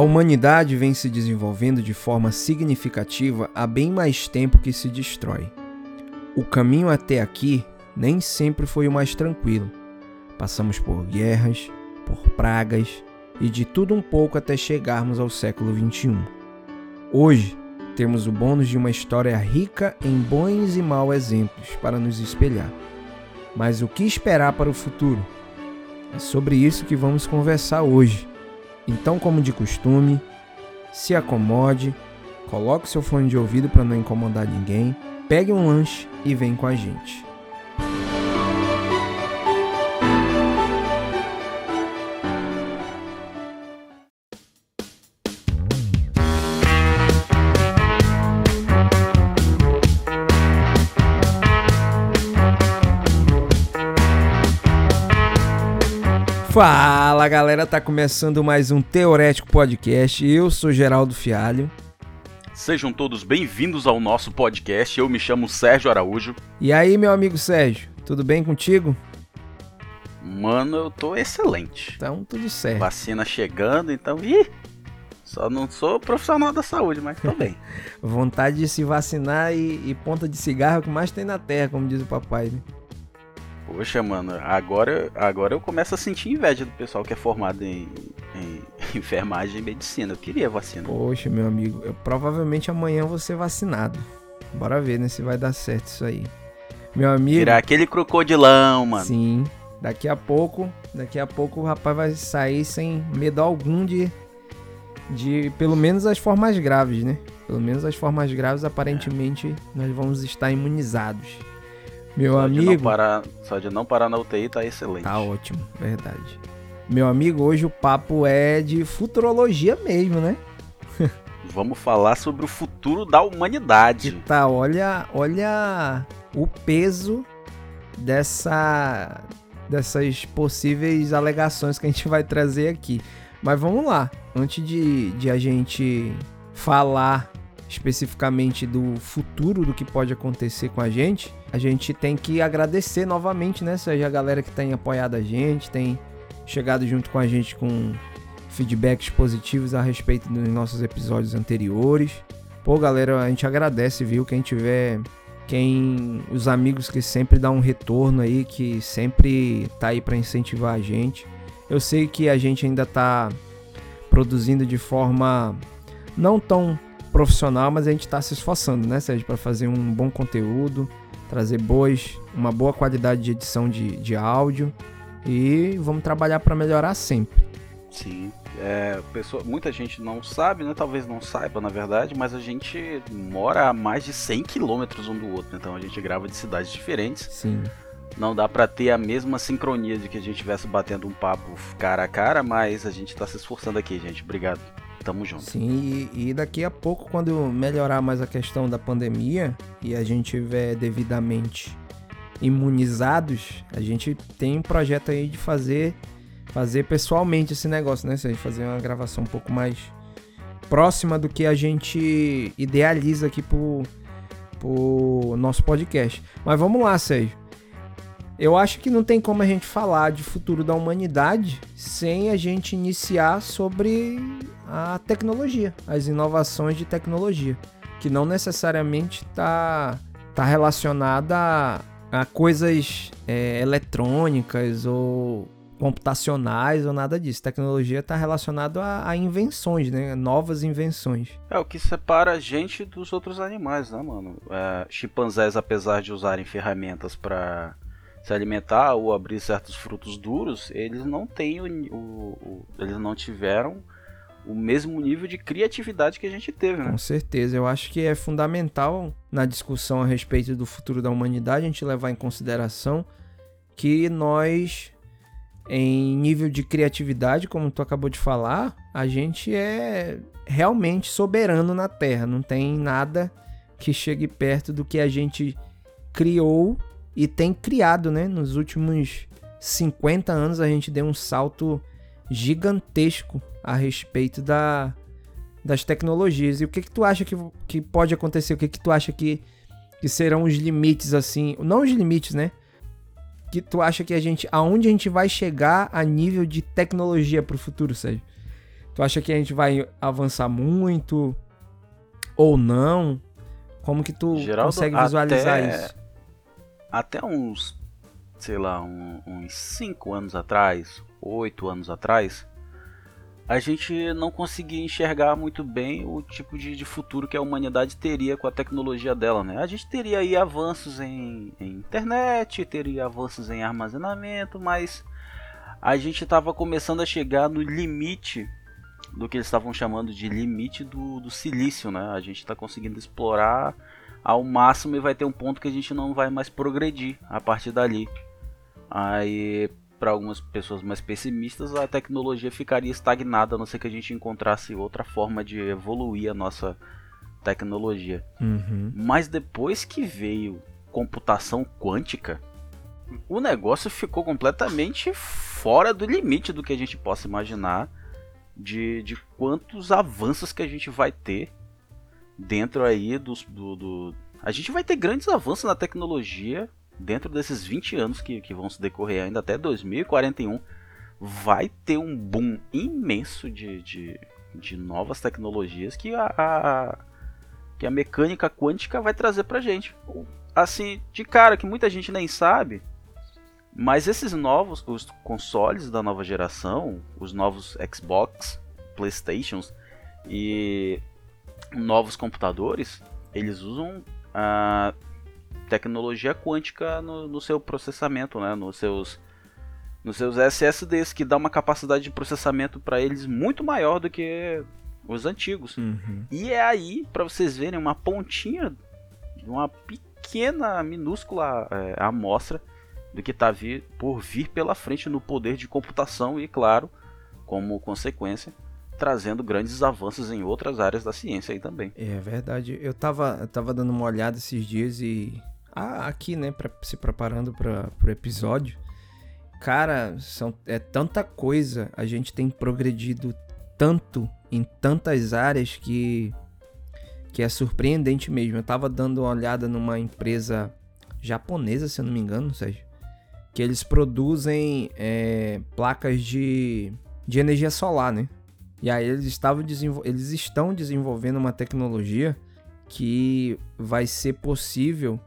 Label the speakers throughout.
Speaker 1: A humanidade vem se desenvolvendo de forma significativa há bem mais tempo que se destrói. O caminho até aqui nem sempre foi o mais tranquilo. Passamos por guerras, por pragas e de tudo um pouco até chegarmos ao século XXI. Hoje, temos o bônus de uma história rica em bons e maus exemplos para nos espelhar. Mas o que esperar para o futuro? É sobre isso que vamos conversar hoje então, como de costume, se acomode, coloque seu fone de ouvido para não incomodar ninguém, pegue um lanche e vem com a gente. Fala galera, tá começando mais um Teorético Podcast. Eu sou Geraldo Fialho.
Speaker 2: Sejam todos bem-vindos ao nosso podcast. Eu me chamo Sérgio Araújo.
Speaker 1: E aí, meu amigo Sérgio, tudo bem contigo?
Speaker 2: Mano, eu tô excelente.
Speaker 1: Então, tudo certo.
Speaker 2: Vacina chegando, então. Ih! Só não sou profissional da saúde, mas tô bem.
Speaker 1: Vontade de se vacinar e, e ponta de cigarro é que mais tem na terra, como diz o papai, né?
Speaker 2: Poxa, mano, agora, agora eu começo a sentir inveja do pessoal que é formado em, em enfermagem e medicina. Eu queria vacina.
Speaker 1: Poxa, meu amigo, eu, provavelmente amanhã vou ser vacinado. Bora ver, né, se vai dar certo isso aí. Meu amigo.
Speaker 2: Tirar aquele crocodilão, mano.
Speaker 1: Sim. Daqui a pouco, daqui a pouco o rapaz vai sair sem medo algum de. De pelo menos as formas graves, né? Pelo menos as formas graves, aparentemente, nós vamos estar imunizados. Meu
Speaker 2: só
Speaker 1: amigo.
Speaker 2: De parar, só de não parar na UTI tá excelente.
Speaker 1: Tá ótimo, verdade. Meu amigo, hoje o papo é de futurologia mesmo, né?
Speaker 2: Vamos falar sobre o futuro da humanidade.
Speaker 1: Que tá, olha, olha o peso dessa dessas possíveis alegações que a gente vai trazer aqui. Mas vamos lá, antes de, de a gente falar especificamente do futuro do que pode acontecer com a gente, a gente tem que agradecer novamente, né? Seja a galera que tem apoiado a gente, tem chegado junto com a gente com feedbacks positivos a respeito dos nossos episódios anteriores. Pô, galera, a gente agradece, viu? Quem tiver. Quem. Os amigos que sempre dão um retorno aí, que sempre tá aí para incentivar a gente. Eu sei que a gente ainda tá produzindo de forma não tão profissional, mas a gente está se esforçando, né, Sérgio, para fazer um bom conteúdo, trazer boas, uma boa qualidade de edição de, de áudio e vamos trabalhar para melhorar sempre.
Speaker 2: Sim, é, pessoa, muita gente não sabe, né? Talvez não saiba, na verdade, mas a gente mora a mais de 100 quilômetros um do outro, então a gente grava de cidades diferentes.
Speaker 1: Sim.
Speaker 2: Não dá para ter a mesma sincronia de que a gente estivesse batendo um papo cara a cara, mas a gente tá se esforçando aqui, gente. Obrigado. Tamo junto.
Speaker 1: Sim, e, e, daqui a pouco, quando melhorar mais a questão da pandemia e a gente tiver devidamente imunizados, a gente tem um projeto aí de fazer fazer pessoalmente esse negócio, né? Se fazer uma gravação um pouco mais próxima do que a gente idealiza aqui pro, pro nosso podcast. Mas vamos lá, Sérgio. Eu acho que não tem como a gente falar de futuro da humanidade sem a gente iniciar sobre a tecnologia, as inovações de tecnologia, que não necessariamente está tá relacionada a, a coisas é, eletrônicas ou computacionais ou nada disso. Tecnologia está relacionado a, a, invenções, né? Novas invenções.
Speaker 2: É o que separa a gente dos outros animais, né, mano? É, chimpanzés, apesar de usarem ferramentas para se alimentar ou abrir certos frutos duros, eles não têm o, o, o, eles não tiveram o mesmo nível de criatividade que a gente teve, né?
Speaker 1: Com certeza, eu acho que é fundamental na discussão a respeito do futuro da humanidade a gente levar em consideração que nós em nível de criatividade, como tu acabou de falar, a gente é realmente soberano na Terra, não tem nada que chegue perto do que a gente criou e tem criado, né? Nos últimos 50 anos a gente deu um salto gigantesco a respeito da, das tecnologias. E o que que tu acha que, que pode acontecer? O que que tu acha que, que serão os limites assim? Não os limites, né? Que tu acha que a gente aonde a gente vai chegar a nível de tecnologia para o futuro, Sérgio? Tu acha que a gente vai avançar muito ou não? Como que tu Geraldo, consegue visualizar
Speaker 2: até,
Speaker 1: isso?
Speaker 2: Até uns, sei lá, um, uns 5 anos atrás, 8 anos atrás, a gente não conseguia enxergar muito bem o tipo de, de, futuro que a humanidade teria com a tecnologia dela, né? A gente teria aí avanços em, em internet, teria avanços em armazenamento, mas a gente estava começando a chegar no limite do que eles estavam chamando de limite do, do silício, né? A gente está conseguindo explorar ao máximo e vai ter um ponto que a gente não vai mais progredir a partir dali. Aí, para algumas pessoas mais pessimistas, a tecnologia ficaria estagnada, a não ser que a gente encontrasse outra forma de evoluir a nossa tecnologia.
Speaker 1: Uhum.
Speaker 2: Mas depois que veio computação quântica, o negócio ficou completamente fora do limite do que a gente possa imaginar de, de quantos avanços que a gente vai ter dentro aí dos, do, do... A gente vai ter grandes avanços na tecnologia dentro desses 20 anos que, que vão se decorrer ainda até 2041. Vai ter um boom imenso de, de, de novas tecnologias que a, a, que a mecânica quântica vai trazer pra gente. Assim, de cara, que muita gente nem sabe, mas esses novos, os consoles da nova geração, os novos Xbox, Playstations e novos computadores, eles usam a tecnologia quântica no, no seu processamento, né? nos, seus, nos seus SSDs, que dá uma capacidade de processamento para eles muito maior do que os antigos.
Speaker 1: Uhum.
Speaker 2: E é aí, para vocês verem, uma pontinha, uma pequena, minúscula é, amostra do que está vir, por vir pela frente no poder de computação e, claro, como consequência, trazendo grandes avanços em outras áreas da ciência aí também.
Speaker 1: É verdade. Eu estava eu tava dando uma olhada esses dias e aqui, né, para se preparando para o episódio. Cara, são, é tanta coisa, a gente tem progredido tanto em tantas áreas que que é surpreendente mesmo. Eu tava dando uma olhada numa empresa japonesa, se eu não me engano, Sérgio, que eles produzem é, placas de, de energia solar, né? E aí eles, estavam eles estão desenvolvendo uma tecnologia que vai ser possível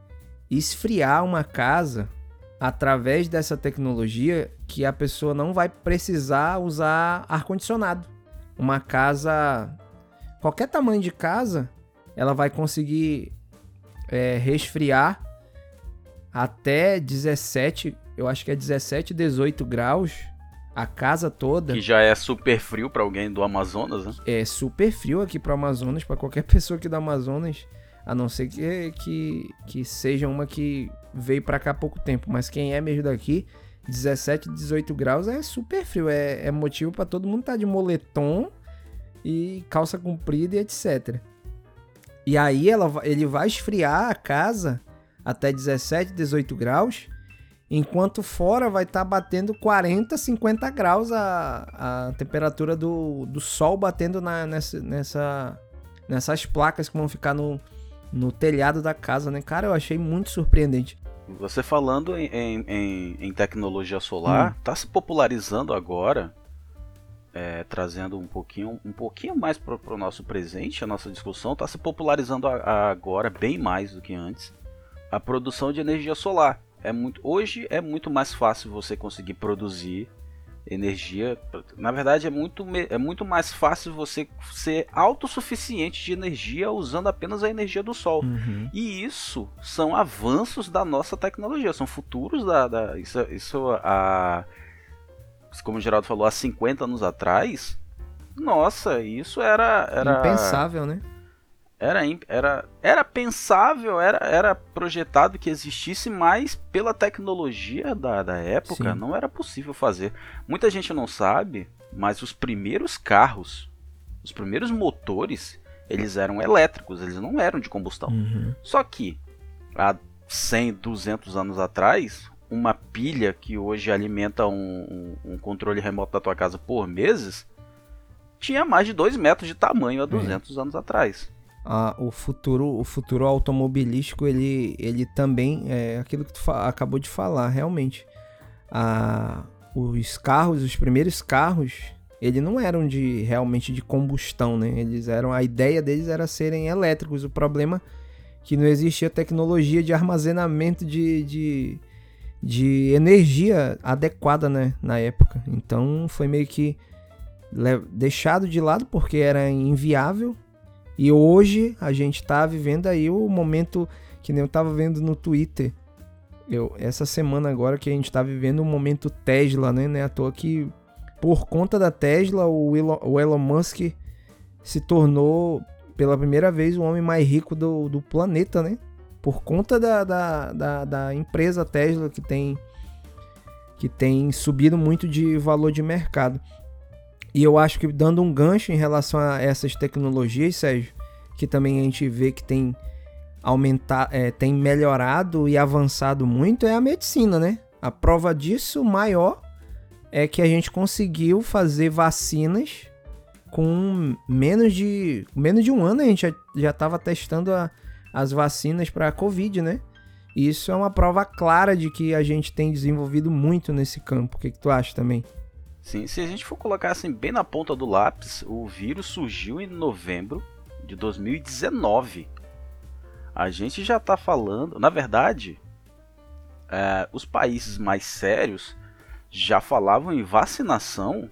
Speaker 1: esfriar uma casa através dessa tecnologia que a pessoa não vai precisar usar ar-condicionado. Uma casa, qualquer tamanho de casa, ela vai conseguir é, resfriar até 17 eu acho que é 17, 18 graus a casa toda.
Speaker 2: Que já é super frio para alguém do Amazonas, né?
Speaker 1: É super frio aqui pro Amazonas, para qualquer pessoa aqui do Amazonas, a não ser que, que, que seja uma que veio para cá há pouco tempo, mas quem é mesmo daqui, 17, 18 graus é super frio, é, é motivo para todo mundo estar tá de moletom e calça comprida e etc. E aí ela, ele vai esfriar a casa até 17, 18 graus Enquanto fora vai estar tá batendo 40, 50 graus a, a temperatura do, do sol batendo na, nessa, nessa, nessas placas que vão ficar no, no telhado da casa, né? Cara, eu achei muito surpreendente.
Speaker 2: Você falando em, em, em tecnologia solar, hum. tá se popularizando agora, é, trazendo um pouquinho, um pouquinho mais para o nosso presente, a nossa discussão, tá se popularizando a, a agora bem mais do que antes, a produção de energia solar é muito hoje é muito mais fácil você conseguir produzir energia. Na verdade, é muito, é muito mais fácil você ser autossuficiente de energia usando apenas a energia do Sol.
Speaker 1: Uhum.
Speaker 2: E isso são avanços da nossa tecnologia, são futuros da. da isso, isso a. Como o Geraldo falou, há 50 anos atrás. Nossa, isso era. era
Speaker 1: Impensável, né?
Speaker 2: Era, era, era pensável, era, era projetado que existisse, mas pela tecnologia da, da época Sim. não era possível fazer. Muita gente não sabe, mas os primeiros carros, os primeiros motores, eles eram elétricos, eles não eram de combustão.
Speaker 1: Uhum.
Speaker 2: Só que há 100, 200 anos atrás, uma pilha que hoje alimenta um, um, um controle remoto da tua casa por meses tinha mais de 2 metros de tamanho há 200 é. anos atrás
Speaker 1: o futuro o futuro automobilístico ele, ele também é aquilo que tu acabou de falar realmente os carros os primeiros carros eles não eram de realmente de combustão, né? Eles eram a ideia deles era serem elétricos. O problema é que não existia tecnologia de armazenamento de, de, de energia adequada, né, na época. Então foi meio que deixado de lado porque era inviável. E hoje a gente está vivendo aí o momento que nem eu estava vendo no Twitter. Eu, essa semana agora que a gente está vivendo o momento Tesla, né? Não é à toa que por conta da Tesla, o Elon, o Elon Musk se tornou pela primeira vez o homem mais rico do, do planeta, né? Por conta da, da, da, da, empresa Tesla que tem, que tem subido muito de valor de mercado. E eu acho que dando um gancho em relação a essas tecnologias, Sérgio, que também a gente vê que tem aumentar, é, tem melhorado e avançado muito, é a medicina, né? A prova disso maior é que a gente conseguiu fazer vacinas com menos de menos de um ano a gente já estava testando a, as vacinas para a Covid, né? E isso é uma prova clara de que a gente tem desenvolvido muito nesse campo. O que, que tu acha também?
Speaker 2: Sim, se a gente for colocar assim bem na ponta do lápis, o vírus surgiu em novembro de 2019. A gente já está falando, na verdade, é, os países mais sérios já falavam em vacinação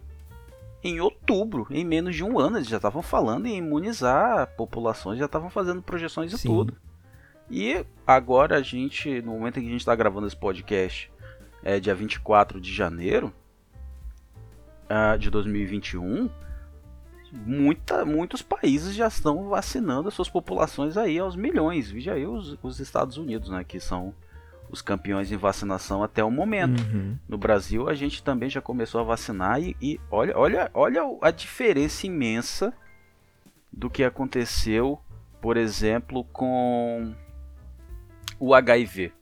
Speaker 2: em outubro, em menos de um ano. Eles já estavam falando em imunizar populações, já estavam fazendo projeções e Sim. tudo. E agora a gente, no momento em que a gente está gravando esse podcast, é dia 24 de janeiro uh, de 2021, muita, muitos países já estão vacinando as suas populações aí aos milhões. Veja aí os, os Estados Unidos, né, que são os campeões em vacinação até o momento. Uhum. No Brasil, a gente também já começou a vacinar e, e, olha, olha, olha a diferença imensa do que aconteceu, por exemplo, com o HIV.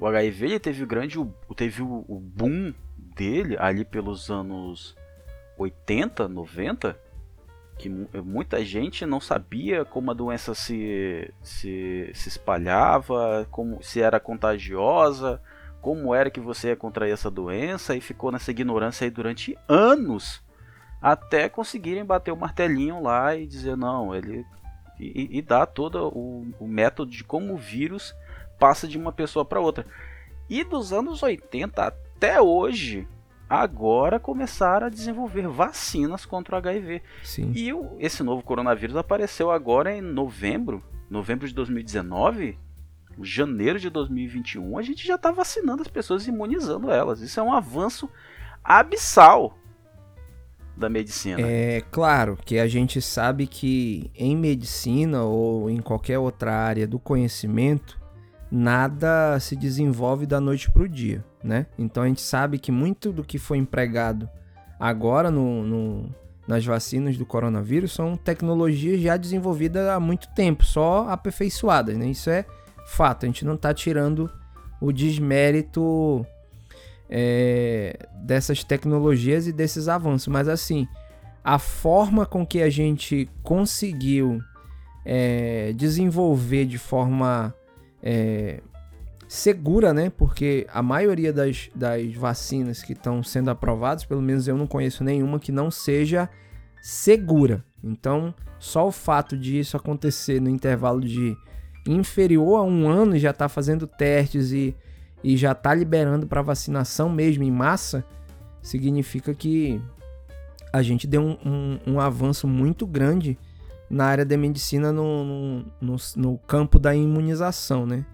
Speaker 2: O HIV teve o grande, teve o, o boom dele ali pelos anos 80, 90, que muita gente não sabia como a doença se, se, se espalhava, como se era contagiosa, como era que você ia contrair essa doença e ficou nessa ignorância aí durante anos até conseguirem bater o martelinho lá e dizer não, ele e, e dar todo o, o método de como o vírus passa de uma pessoa para outra. E dos anos 80 até hoje, agora começaram a desenvolver vacinas contra o HIV. Sim. E o, esse novo coronavírus apareceu agora em novembro, novembro de 2019, janeiro de 2021, a gente já está vacinando as pessoas, imunizando elas. Isso é um avanço abissal da medicina.
Speaker 1: É claro que a gente sabe que em medicina ou em qualquer outra área do conhecimento, nada se desenvolve da noite para o dia né? Então a gente sabe que muito do que foi empregado agora no, no, nas vacinas do coronavírus são tecnologias já desenvolvidas há muito tempo, só aperfeiçoadas, né? Isso é fato, a gente não está tirando o desmérito é, dessas tecnologias e desses avanços, mas assim, a forma com que a gente conseguiu é, desenvolver de forma é, segura, né? Porque a maioria das, das vacinas que estão sendo aprovadas, pelo menos eu não conheço nenhuma que não seja segura. Então, só o fato de isso acontecer no intervalo de inferior a um ano e já está fazendo testes e, e já está liberando para vacinação mesmo em massa, significa que a gente deu um, um, um avanço muito grande na área da medicina no, no, no, no campo da imunização, né?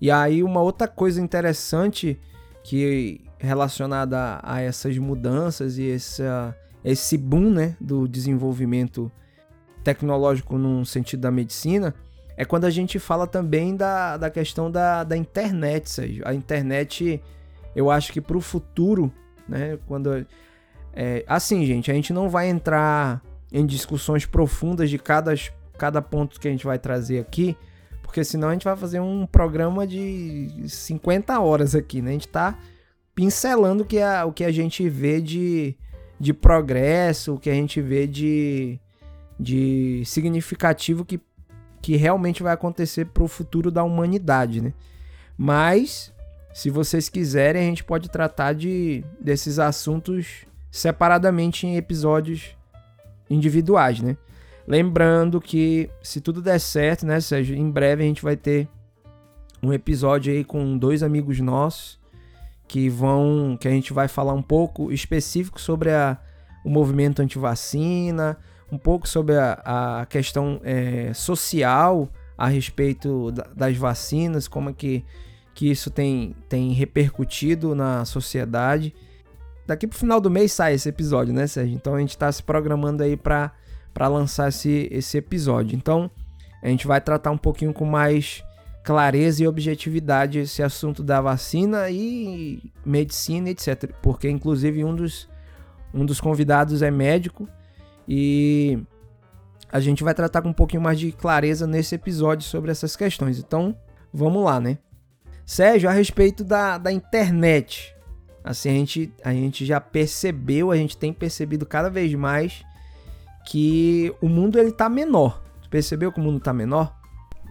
Speaker 1: E aí uma outra coisa interessante que relacionada a, essas mudanças e essa, esse boom né, do desenvolvimento tecnológico no sentido da medicina é quando a gente fala também da, da questão da, da internet, Sérgio. A internet, eu acho que para o futuro, né, quando é, assim, gente, a gente não vai entrar em discussões profundas de cada, cada ponto que a gente vai trazer aqui, porque senão a gente vai fazer um programa de 50 horas aqui, né? A gente tá pincelando o que a, o que a gente vê de, de progresso, o que a gente vê de, de significativo que, que realmente vai acontecer para o futuro da humanidade, né? Mas, se vocês quiserem, a gente pode tratar de, desses assuntos separadamente em episódios individuais, né? Lembrando que se tudo der certo, né, Sérgio, em breve a gente vai ter um episódio aí com dois amigos nossos que vão, que a gente vai falar um pouco específico sobre a, o movimento anti-vacina, um pouco sobre a, a questão é, social a respeito da, das vacinas, como é que, que isso tem, tem repercutido na sociedade. Daqui pro final do mês sai esse episódio, né, Sérgio? Então a gente está se programando aí para lançar esse, esse episódio. Então a gente vai tratar um pouquinho com mais clareza e objetividade esse assunto da vacina e medicina, etc. Porque, inclusive, um dos, um dos convidados é médico e a gente vai tratar com um pouquinho mais de clareza nesse episódio sobre essas questões. Então, vamos lá, né? Sérgio, a respeito da, da internet. Assim, a gente, a gente já percebeu, a gente tem percebido cada vez mais que o mundo ele tá menor. Tu percebeu que o mundo tá menor?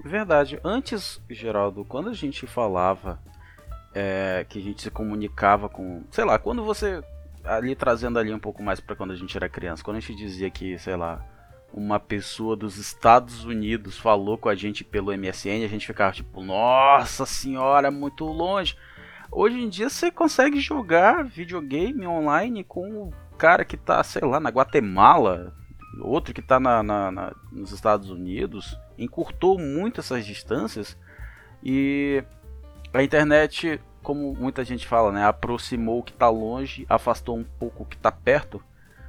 Speaker 2: Verdade. Antes, Geraldo, quando a gente falava é, que a gente se comunicava com, sei lá, quando você ali trazendo ali um pouco mais para quando a gente era criança, quando a gente dizia que, sei lá, uma pessoa dos Estados Unidos falou com a gente pelo MSN, a gente ficava tipo, nossa senhora, muito longe. Hoje em dia você consegue jogar videogame online com o cara que tá, sei lá, na Guatemala, outro que tá na nos Estados Unidos encurtou muito essas distâncias e a internet, como muita gente fala, né, aproximou o que está longe, afastou um pouco o que está perto.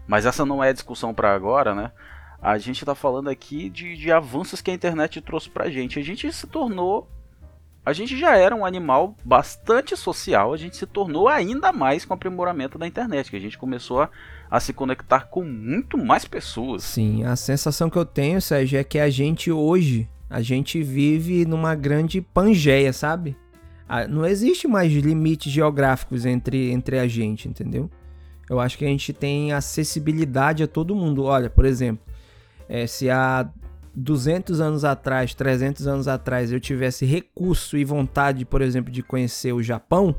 Speaker 2: Mas essa não é a discussão para agora, né? A gente está falando aqui de, de avanços que a internet trouxe para a gente. A gente se tornou a gente já era um animal bastante social, a gente se tornou ainda mais com o aprimoramento da internet, que a gente começou a, a se conectar com muito mais pessoas.
Speaker 1: Sim, a sensação que eu tenho, Sérgio, é que a gente hoje, a gente vive numa grande pangeia, sabe? Não existe mais limites geográficos entre, entre a gente, entendeu? Eu acho que a gente tem acessibilidade a todo mundo. Olha, por exemplo, é, se há 200 anos atrás, 300 anos atrás, eu tivesse recurso e vontade, por exemplo, de conhecer o Japão,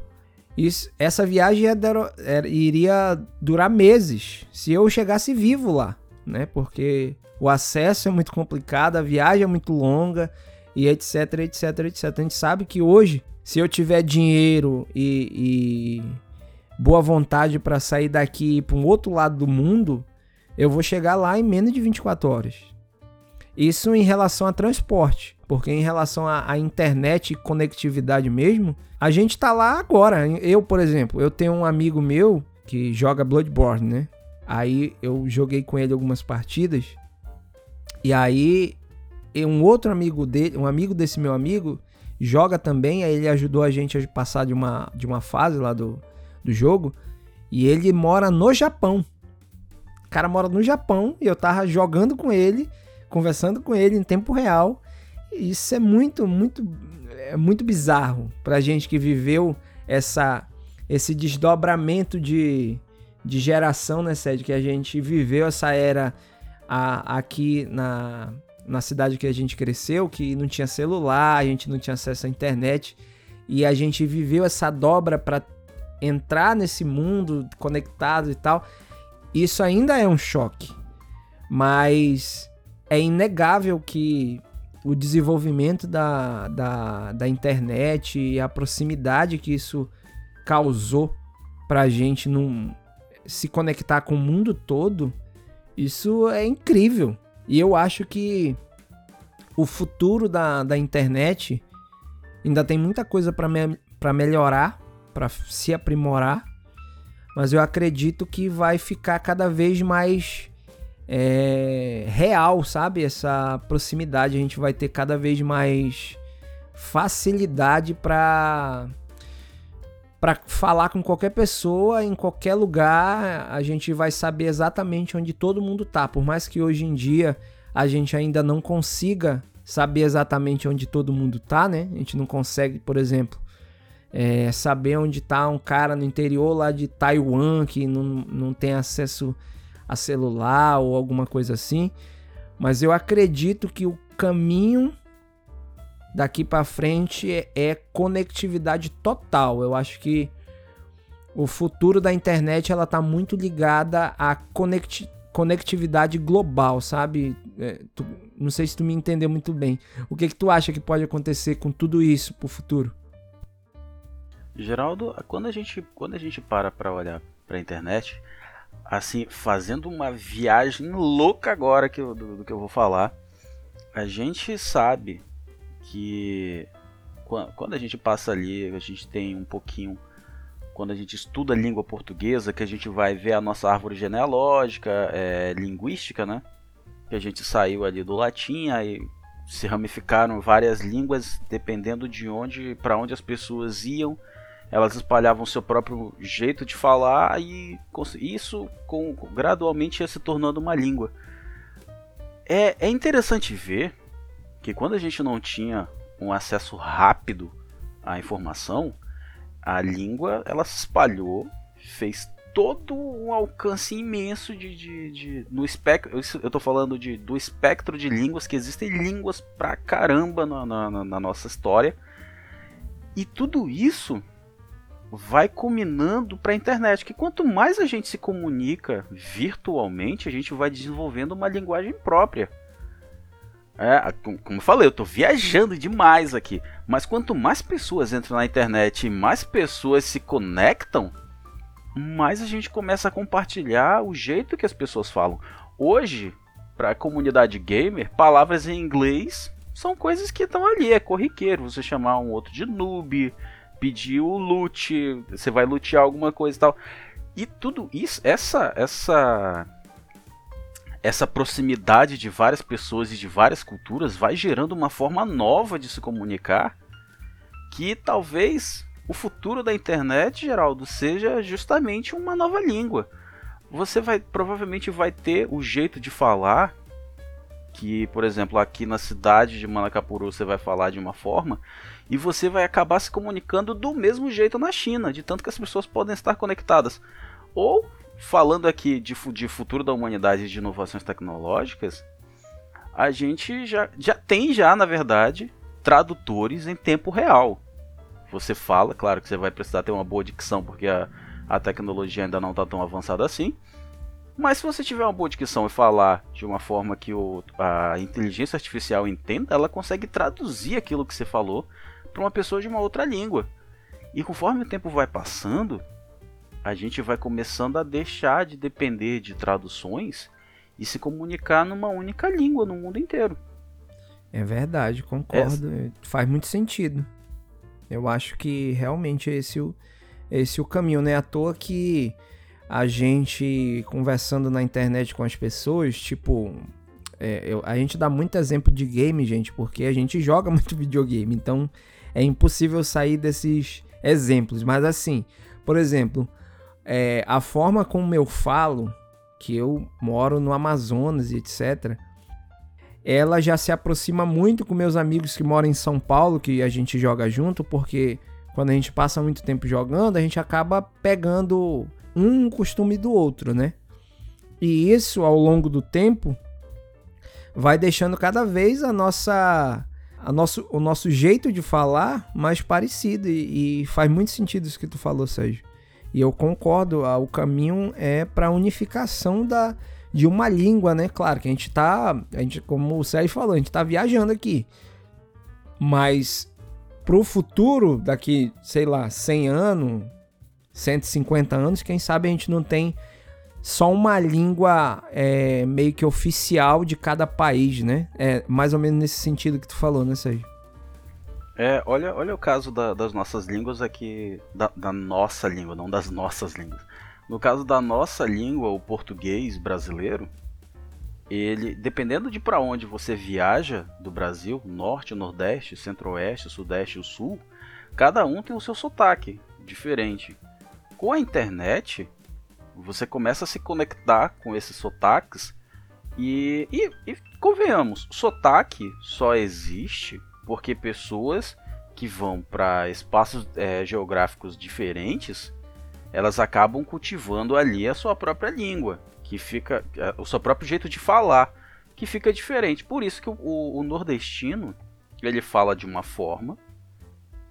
Speaker 1: isso, essa viagem ia dar, iria durar meses se eu chegasse vivo lá, né? Porque o acesso é muito complicado, a viagem é muito longa e etc, etc, etc. A gente sabe que hoje, se eu tiver dinheiro e, e boa vontade para sair daqui para um outro lado do mundo, eu vou chegar lá em menos de 24 horas. Isso em relação a transporte, porque em relação à internet e conectividade mesmo, a gente tá lá agora. Eu, por exemplo, eu tenho um amigo meu que joga Bloodborne, né? Aí eu joguei com ele algumas partidas. E aí um outro amigo dele, um amigo desse meu amigo, joga também, aí ele ajudou a gente a passar de uma, de uma fase lá do, do jogo. E ele mora no Japão. O cara mora no Japão e eu tava jogando com ele conversando com ele em tempo real. Isso é muito, muito, é muito bizarro pra gente que viveu essa, esse desdobramento de, de geração, né, Sérgio? Que a gente viveu essa era a, aqui na, na cidade que a gente cresceu, que não tinha celular, a gente não tinha acesso à internet. E a gente viveu essa dobra para entrar nesse mundo conectado e tal. Isso ainda é um choque. Mas é inegável que o desenvolvimento da, da, da internet e a proximidade que isso causou para a gente num, se conectar com o mundo todo, isso é incrível. E eu acho que o futuro da, da internet ainda tem muita coisa para me, melhorar, para se aprimorar, mas eu acredito que vai ficar cada vez mais é, real, sabe? Essa proximidade a gente vai ter cada vez mais facilidade para para falar com qualquer pessoa em qualquer lugar, a gente vai saber exatamente onde todo mundo tá. Por mais que hoje em dia a gente ainda não consiga saber exatamente onde todo mundo tá, né? A gente não consegue, por exemplo, é, saber onde tá um cara no interior lá de Taiwan que não, não tem acesso a celular ou alguma coisa assim. Mas eu acredito que o caminho daqui para frente é, é, conectividade total. Eu acho que o futuro da internet ela tá muito ligada à conect, conectividade global, sabe? É, tu, não sei se tu me entendeu muito bem. O que que tu acha que pode acontecer com tudo isso pro futuro?
Speaker 2: Geraldo, quando a gente quando a gente para para olhar para a internet, assim, fazendo uma viagem louca agora que eu, do, do que eu vou falar, a gente sabe que quando a gente passa ali, a gente tem um pouquinho quando a gente estuda a língua portuguesa, que a gente vai ver a nossa árvore genealógica, é, linguística, né? Que a gente saiu ali do latim, aí se ramificaram várias línguas, dependendo de onde, para onde as pessoas iam, elas espalhavam seu próprio jeito de falar e isso com, gradualmente ia se tornando uma língua. É, é interessante ver que quando a gente não tinha um acesso rápido à informação, a língua ela se espalhou, fez todo um alcance imenso de, de, de no espectro. Eu estou falando de, do espectro de línguas, que existem línguas pra caramba na, na, na nossa história. E tudo isso vai culminando para a internet, que quanto mais a gente se comunica virtualmente, a gente vai desenvolvendo uma linguagem própria. É, como eu falei, eu estou viajando demais aqui. Mas quanto mais pessoas entram na internet e mais pessoas se conectam, mais a gente começa a compartilhar o jeito que as pessoas falam. Hoje, para a comunidade gamer, palavras em inglês são coisas que estão ali, é corriqueiro. Você chamar um outro de noob, pedir o loot, você vai lutear alguma coisa e tal. E tudo isso, essa essa essa proximidade de várias pessoas e de várias culturas vai gerando uma forma nova de se comunicar que talvez o futuro da internet, Geraldo, seja justamente uma nova língua. Você vai provavelmente vai ter o jeito de falar que, por exemplo, aqui na cidade de Manacapuru você vai falar de uma forma e você vai acabar se comunicando do mesmo jeito na China, de tanto que as pessoas podem estar conectadas. Ou falando aqui de, de futuro da humanidade e de inovações tecnológicas, a gente já, já tem já, na verdade, tradutores em tempo real. Você fala, claro que você vai precisar ter uma boa dicção, porque a, a tecnologia ainda não está tão avançada assim. Mas se você tiver uma boa dicção e falar de uma forma que o, a inteligência artificial entenda, ela consegue traduzir aquilo que você falou para uma pessoa de uma outra língua. E conforme o tempo vai passando, a gente vai começando a deixar de depender de traduções e se comunicar numa única língua no mundo inteiro.
Speaker 1: É verdade, concordo. É. Faz muito sentido. Eu acho que realmente esse, esse é o caminho. Não é à toa que a gente conversando na internet com as pessoas, tipo, é, eu, a gente dá muito exemplo de game, gente, porque a gente joga muito videogame. Então é impossível sair desses exemplos. Mas assim, por exemplo, é, a forma como eu falo, que eu moro no Amazonas e etc., ela já se aproxima muito com meus amigos que moram em São Paulo, que a gente joga junto, porque quando a gente passa muito tempo jogando, a gente acaba pegando um costume do outro, né? E isso, ao longo do tempo, vai deixando cada vez a nossa, a nosso, o nosso jeito de falar mais parecido. E, e faz muito sentido isso que tu falou, Sérgio. E eu concordo, o caminho é para a unificação da, de uma língua, né? Claro que a gente tá, a gente, como o Sérgio falou, a gente tá viajando aqui. Mas pro futuro, daqui, sei lá, 100 anos, 150 anos, quem sabe a gente não tem só uma língua é, meio que oficial de cada país, né? É mais ou menos nesse sentido que tu falou, né, Sérgio?
Speaker 2: É, olha, olha o caso da, das nossas línguas aqui, da, da, nossa língua, não das nossas línguas. No caso da nossa língua, o português brasileiro, ele, dependendo de para onde você viaja do Brasil, norte, nordeste, centro-oeste, sudeste e sul, cada um tem o seu sotaque diferente. Com a internet, você começa a se conectar com esses sotaques e, e, e convenhamos, sotaque só existe porque pessoas que vão para espaços é, geográficos diferentes, elas acabam cultivando ali a sua própria língua, que fica é, o seu próprio jeito de falar, que fica diferente. Por isso que o, o, nordestino ele fala de uma forma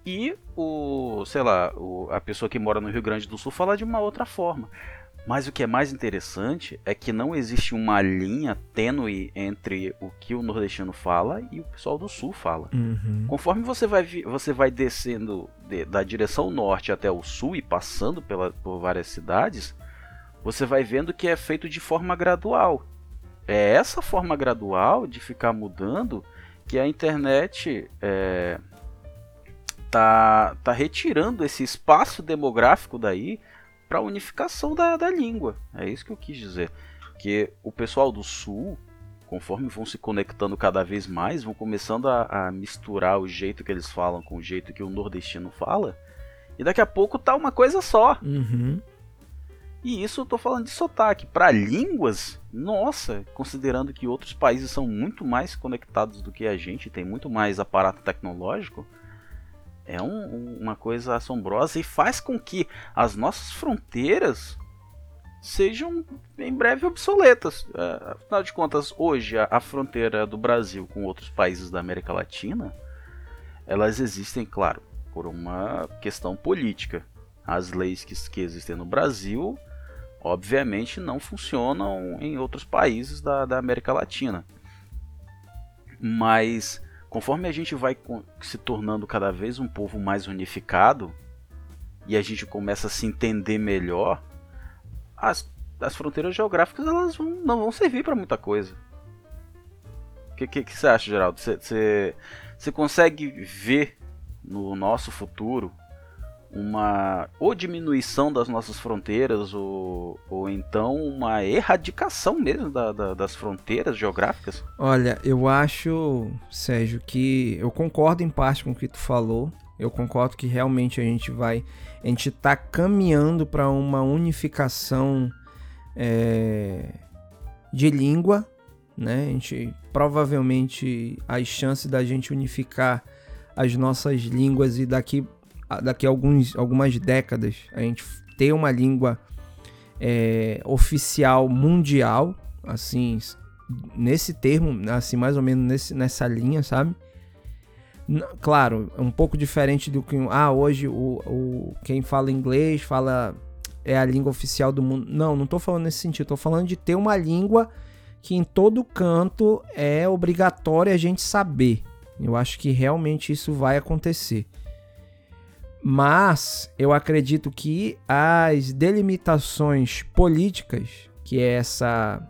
Speaker 2: E o, sei lá, o, a pessoa que mora no Rio Grande do Sul fala de uma outra forma. Mas o que é mais interessante é que não existe uma linha tênue entre o que o nordestino fala e o pessoal do sul fala.
Speaker 1: Uhum.
Speaker 2: Conforme você vai, você vai descendo de, da direção norte até o sul e passando pela, por várias cidades, você vai vendo que é feito de forma gradual. É essa forma gradual de ficar mudando que a internet é, tá, tá retirando esse espaço demográfico daí para a unificação da, da língua. É isso que eu quis dizer. Que o pessoal do sul, conforme vão se conectando cada vez mais, vão começando a, a, misturar o jeito que eles falam com o jeito que o nordestino fala. E daqui a pouco tá uma coisa só.
Speaker 1: Uhum.
Speaker 2: E isso eu tô falando de sotaque. Para línguas, nossa, considerando que outros países são muito mais conectados do que a gente, tem muito mais aparato tecnológico, é um, uma coisa assombrosa e faz com que as nossas fronteiras sejam em breve obsoletas. É, afinal de contas, hoje a, fronteira do Brasil com outros países da América Latina, elas existem, claro, por uma questão política. As leis que, que existem no Brasil, obviamente, não funcionam em outros países da, da América Latina. Mas conforme a gente vai se tornando cada vez um povo mais unificado e a gente começa a se entender melhor, as, as fronteiras geográficas elas vão, não vão servir para muita coisa. O que, que, que, você acha, Geraldo? Você consegue ver no nosso futuro uma ou diminuição das nossas fronteiras ou, ou então uma erradicação mesmo da, da, das fronteiras geográficas?
Speaker 1: Olha, eu acho, Sérgio, que eu concordo em parte com o que tu falou. Eu concordo que realmente a gente vai, a gente está caminhando para uma unificação é, de língua, né? A gente provavelmente as chances da gente unificar as nossas línguas e daqui daqui a alguns, algumas décadas a gente ter uma língua é, oficial mundial, assim, nesse termo, assim, mais ou menos nesse, nessa linha, sabe? Claro, é um pouco diferente do que ah, hoje o, o quem fala inglês fala é a língua oficial do mundo. Não, não estou falando nesse sentido, estou falando de ter uma língua que em todo canto é obrigatório a gente saber. Eu acho que realmente isso vai acontecer. Mas eu acredito que as delimitações políticas, que é essa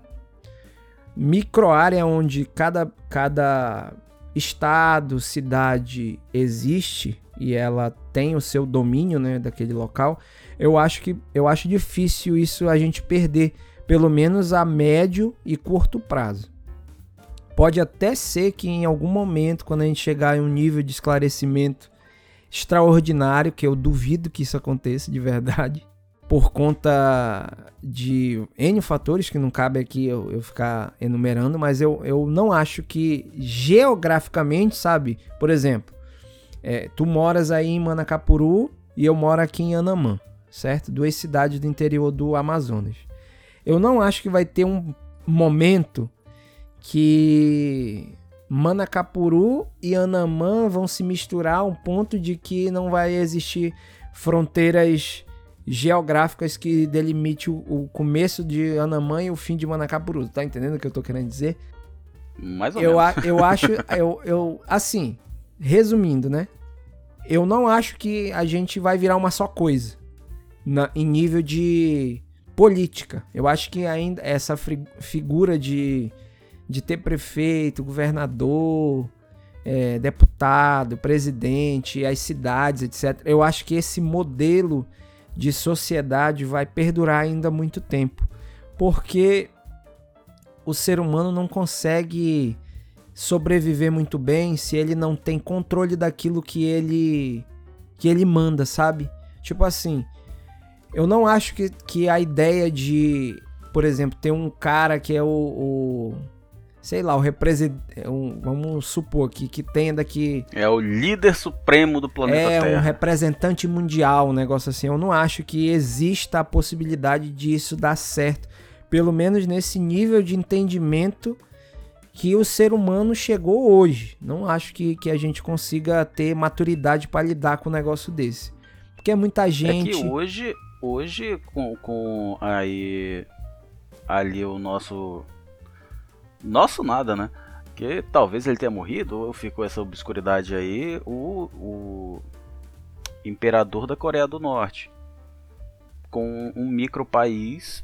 Speaker 1: microárea onde cada, cada estado, cidade existe e ela tem o seu domínio né, daquele local, eu acho que eu acho difícil isso a gente perder, pelo menos a médio e curto prazo. Pode até ser que em algum momento, quando a gente chegar em um nível de esclarecimento extraordinário, que eu duvido que isso aconteça de verdade, por conta de N fatores que não cabe aqui eu, eu ficar enumerando, mas eu, eu não acho que geograficamente, sabe? Por exemplo, é, tu moras aí em Manacapuru e eu moro aqui em Anamã, certo? Duas cidades do interior do Amazonas. Eu não acho que vai ter um momento que Manacapuru e Anamã vão se misturar a um ponto de que não vai existir fronteiras geográficas que delimite o, o começo de Anamã e o fim de Manacapuru. Tá entendendo o que eu tô querendo dizer?
Speaker 2: Mais ou
Speaker 1: eu,
Speaker 2: menos.
Speaker 1: A, eu acho, eu, eu, assim, resumindo, né? Eu não acho que a gente vai virar uma só coisa na, em nível de política. Eu acho que ainda essa figura de de ter prefeito, governador, é, deputado, presidente, as cidades, etc. Eu acho que esse modelo de sociedade vai perdurar ainda muito tempo, porque o ser humano não consegue sobreviver muito bem se ele não tem controle daquilo que ele que ele manda, sabe? Tipo assim, eu não acho que, que a ideia de, por exemplo, ter um cara que é o, o sei lá, o representante. Um, vamos supor aqui que tenha daqui.
Speaker 2: É o líder supremo do planeta
Speaker 1: é,
Speaker 2: Terra.
Speaker 1: É um representante mundial, um negócio assim. Eu não acho que exista a possibilidade disso dar certo. Pelo menos nesse nível de entendimento que o ser humano chegou hoje. Não acho que, que a gente consiga ter maturidade para lidar com um negócio desse. Porque é muita gente.
Speaker 2: É que hoje, hoje com, com aí ali o nosso nosso nada, né? Que talvez ele tenha morrido ou ficou essa obscuridade aí o, o imperador da Coreia do Norte com um micro país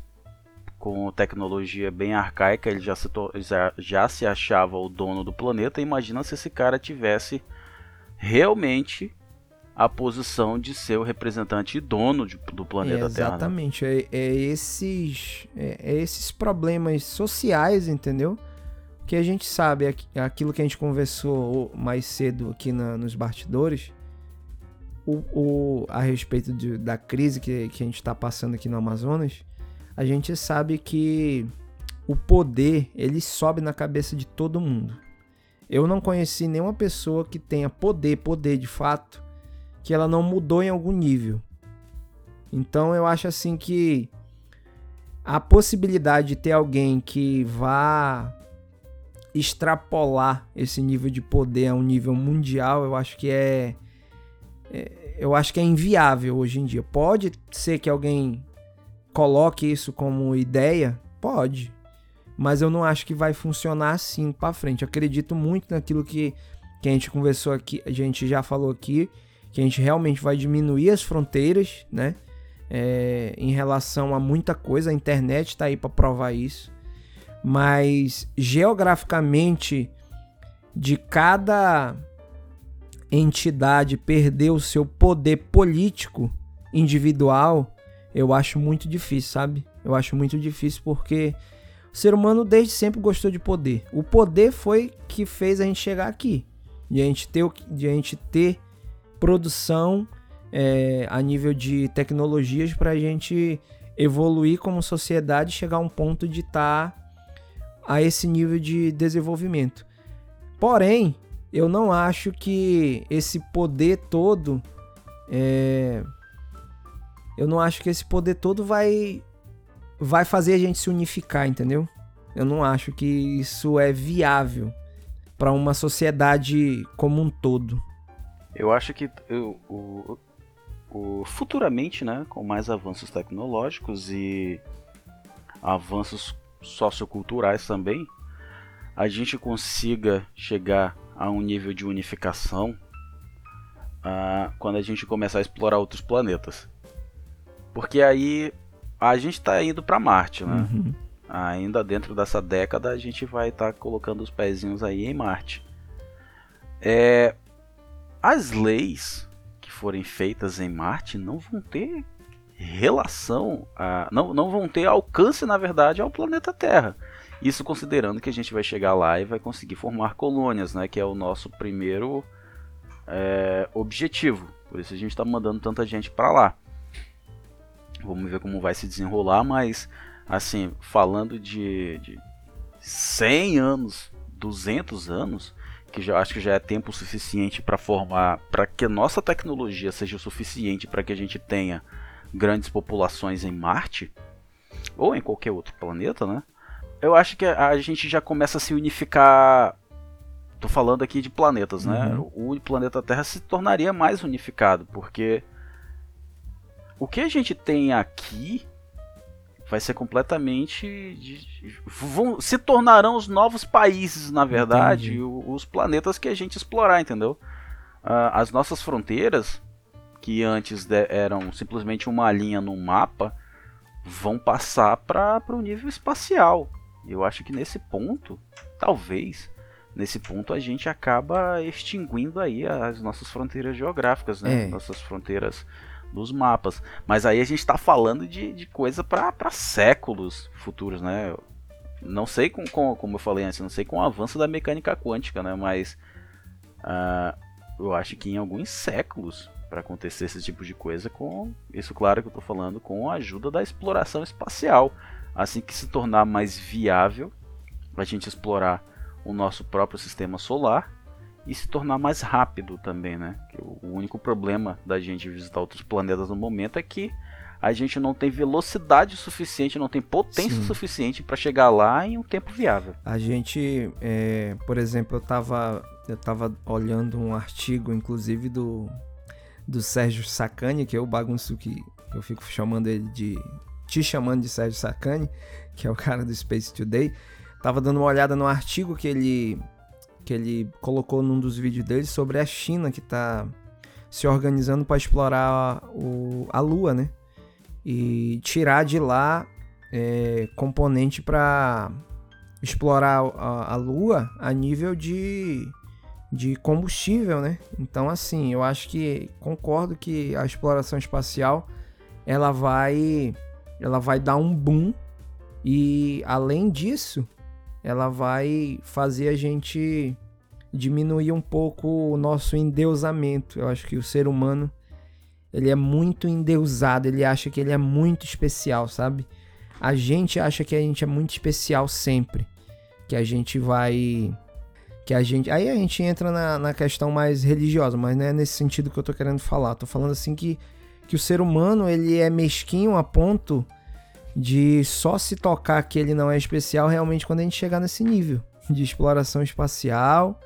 Speaker 2: com tecnologia bem arcaica, ele já se, já, já se achava o dono do planeta. Imagina se esse cara tivesse realmente a posição de ser o representante e dono de, do planeta
Speaker 1: é,
Speaker 2: Terra.
Speaker 1: Né? Exatamente, é, é, esses, é, é, esses problemas sociais, entendeu? Que a gente sabe, aquilo que a gente conversou mais cedo aqui na, nos bastidores, o, o, a respeito de, da crise que, que a gente está passando aqui no Amazonas, a gente sabe que o poder ele sobe na cabeça de todo mundo. Eu não conheci nenhuma pessoa que tenha poder, poder de fato, que ela não mudou em algum nível. Então eu acho assim que a possibilidade de ter alguém que vá extrapolar esse nível de poder a um nível mundial, eu acho que é, é eu acho que é inviável hoje em dia. Pode ser que alguém coloque isso como ideia? Pode. Mas eu não acho que vai funcionar assim para frente. Eu acredito muito naquilo que, que a gente conversou aqui, a gente já falou aqui, que a gente realmente vai diminuir as fronteiras, né? É, em relação a muita coisa, a internet está aí para provar isso. Mas geograficamente, de cada entidade perder o seu poder político individual, eu acho muito difícil, sabe? Eu acho muito difícil porque o ser humano desde sempre gostou de poder. O poder foi que fez a gente chegar aqui. De a gente ter, de a gente ter produção é, a nível de tecnologias para a gente evoluir como sociedade e chegar a um ponto de estar tá a esse nível de desenvolvimento. Porém, eu não acho que esse poder todo é, eu não acho que esse poder todo vai vai fazer a gente se unificar, entendeu? Eu não acho que isso é viável para uma sociedade como um todo.
Speaker 2: Eu acho que eu, o, o, futuramente, né, com mais avanços tecnológicos e avanços socioculturais também, a gente consiga chegar a um nível de unificação uh, quando a gente começar a explorar outros planetas. Porque aí a gente está indo para Marte, né? Uhum. Ainda dentro dessa década a gente vai estar tá colocando os pezinhos aí em Marte. É, as leis que forem feitas em Marte não vão ter relação, a, não, não vão ter alcance, na verdade, ao planeta Terra. Isso considerando que a gente vai chegar lá e vai conseguir formar colônias, né? Que é o nosso primeiro é, objetivo. Por isso a gente está mandando tanta gente para lá. Vamos ver como vai se desenrolar, mas assim, falando de, de 100 anos, 200 anos, que já acho que já é tempo suficiente para formar, para que a nossa tecnologia seja o suficiente para que a gente tenha grandes populações em Marte ou em qualquer outro planeta, né? Eu acho que a, gente já começa a se unificar. Tô falando aqui de planetas, né? Uhum. O planeta Terra se tornaria mais unificado, porque o que a gente tem aqui vai ser completamente. Vão, se tornarão os novos países, na verdade, os planetas que a gente explorar, entendeu? Uh, as nossas fronteiras, que antes de, eram simplesmente uma linha no mapa, vão passar para o nível espacial. Eu acho que nesse ponto, talvez, nesse ponto a gente acaba extinguindo aí as nossas fronteiras geográficas, né? É. Nossas fronteiras dos mapas. Mas aí a gente está falando de, de coisa para séculos futuros, né? Não sei com, com, como eu falei antes, não sei com o avanço da mecânica quântica, né? Mas uh, eu acho que em alguns séculos para acontecer esse tipo de coisa com isso claro que eu estou falando com a ajuda da exploração espacial assim que se tornar mais viável a gente explorar o nosso próprio sistema solar e se tornar mais rápido também, né? o único problema da gente visitar outros planetas no momento é que a gente não tem velocidade suficiente, não tem potência Sim. suficiente para chegar lá em um tempo viável.
Speaker 1: A gente, é, por exemplo, eu estava eu tava olhando um artigo, inclusive, do, do Sérgio Sacani, que é o bagunço que eu fico chamando ele de. te chamando de Sérgio Sacani, que é o cara do Space Today. Tava dando uma olhada no artigo que ele, que ele colocou num dos vídeos dele sobre a China que está se organizando para explorar o, a Lua, né? E tirar de lá é, componente para explorar a, a Lua a nível de de combustível, né? Então, assim, eu acho que concordo que a exploração espacial ela vai ela vai dar um boom e além disso, ela vai fazer a gente diminuir um pouco o nosso endeusamento. Eu acho que o ser humano ele é muito endeusado, ele acha que ele é muito especial, sabe? A gente acha que a gente é muito especial sempre, que a gente vai que a gente. Aí a gente entra na, na questão mais religiosa, mas não é nesse sentido que eu tô querendo falar. Tô falando assim que, que o ser humano ele é mesquinho a ponto de só se tocar que ele não é especial realmente quando a gente chegar nesse nível de exploração espacial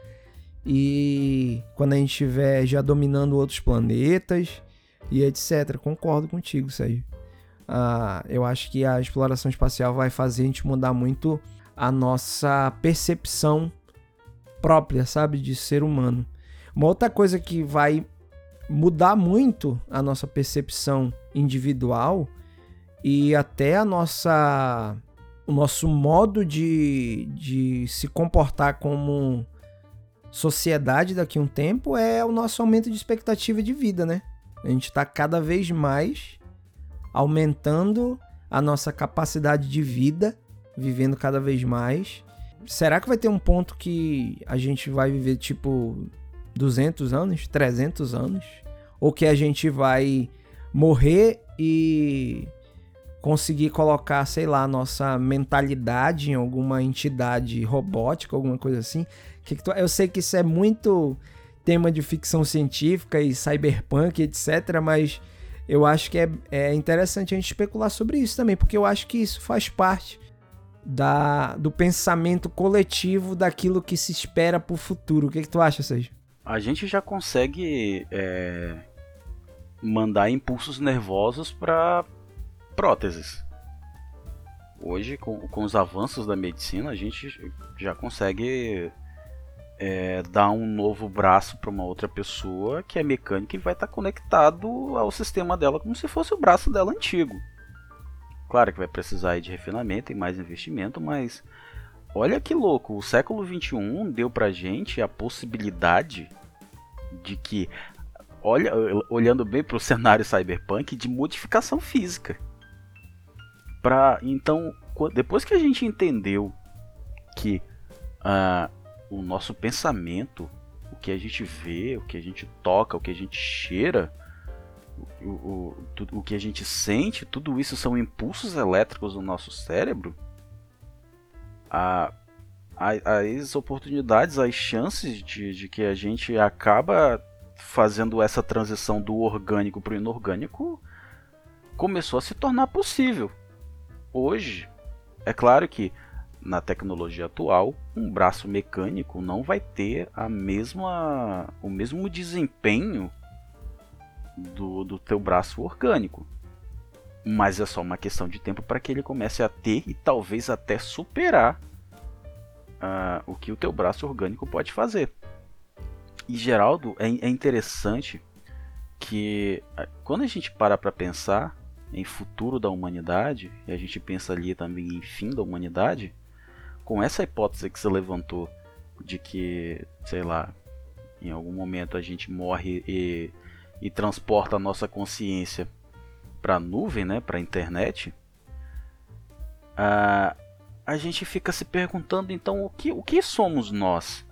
Speaker 1: e quando a gente estiver já dominando outros planetas e etc. Concordo contigo, Sérgio. Ah, eu acho que a exploração espacial vai fazer a gente mudar muito a nossa percepção própria, sabe, de ser humano. Uma outra coisa que vai mudar muito a nossa percepção individual e até a nossa o nosso modo de, de se comportar como sociedade daqui a um tempo é o nosso aumento de expectativa de vida, né? A gente está cada vez mais aumentando a nossa capacidade de vida, vivendo cada vez mais será que vai ter um ponto que a gente vai viver tipo 200 anos, 300 anos? Ou que a gente vai morrer e conseguir colocar, sei lá, nossa mentalidade em alguma entidade robótica, alguma coisa assim? Que que tu... Eu sei que isso é muito tema de ficção científica e cyberpunk, etc., mas eu acho que é, é interessante a gente especular sobre isso também, porque eu acho que isso faz parte da, do pensamento coletivo daquilo que se espera para o futuro. O que, que tu acha, Sérgio?
Speaker 2: A gente já consegue é, mandar impulsos nervosos para próteses. Hoje, com, com os avanços da medicina, a gente já consegue é, dar um novo braço para uma outra pessoa que é mecânica e vai estar tá conectado ao sistema dela como se fosse o braço dela antigo. Claro que vai precisar de refinamento e mais investimento, mas olha que louco, o século 21 deu pra gente a possibilidade de que, olha, olhando bem para o cenário cyberpunk, de modificação física. Pra, então, depois que a gente entendeu que uh, o nosso pensamento, o que a gente vê, o que a gente toca, o que a gente cheira, o, o, o que a gente sente, tudo isso são impulsos elétricos do nosso cérebro, a, as oportunidades, as chances de, de que a gente acaba fazendo essa transição do orgânico para o inorgânico começou a se tornar possível. Hoje, é claro que na tecnologia atual, um braço mecânico não vai ter a mesma, o mesmo desempenho do, do teu braço orgânico. Mas é só uma questão de tempo para que ele comece a ter e talvez até superar uh, o que o teu braço orgânico pode fazer. E Geraldo, é, é interessante que uh, quando a gente para para pensar em futuro da humanidade, e a gente pensa ali também em fim da humanidade, com essa hipótese que você levantou de que, sei lá, em algum momento a gente morre e e transporta a nossa consciência para a nuvem, né, para a internet, a, a gente fica se perguntando então o que, o que somos nós,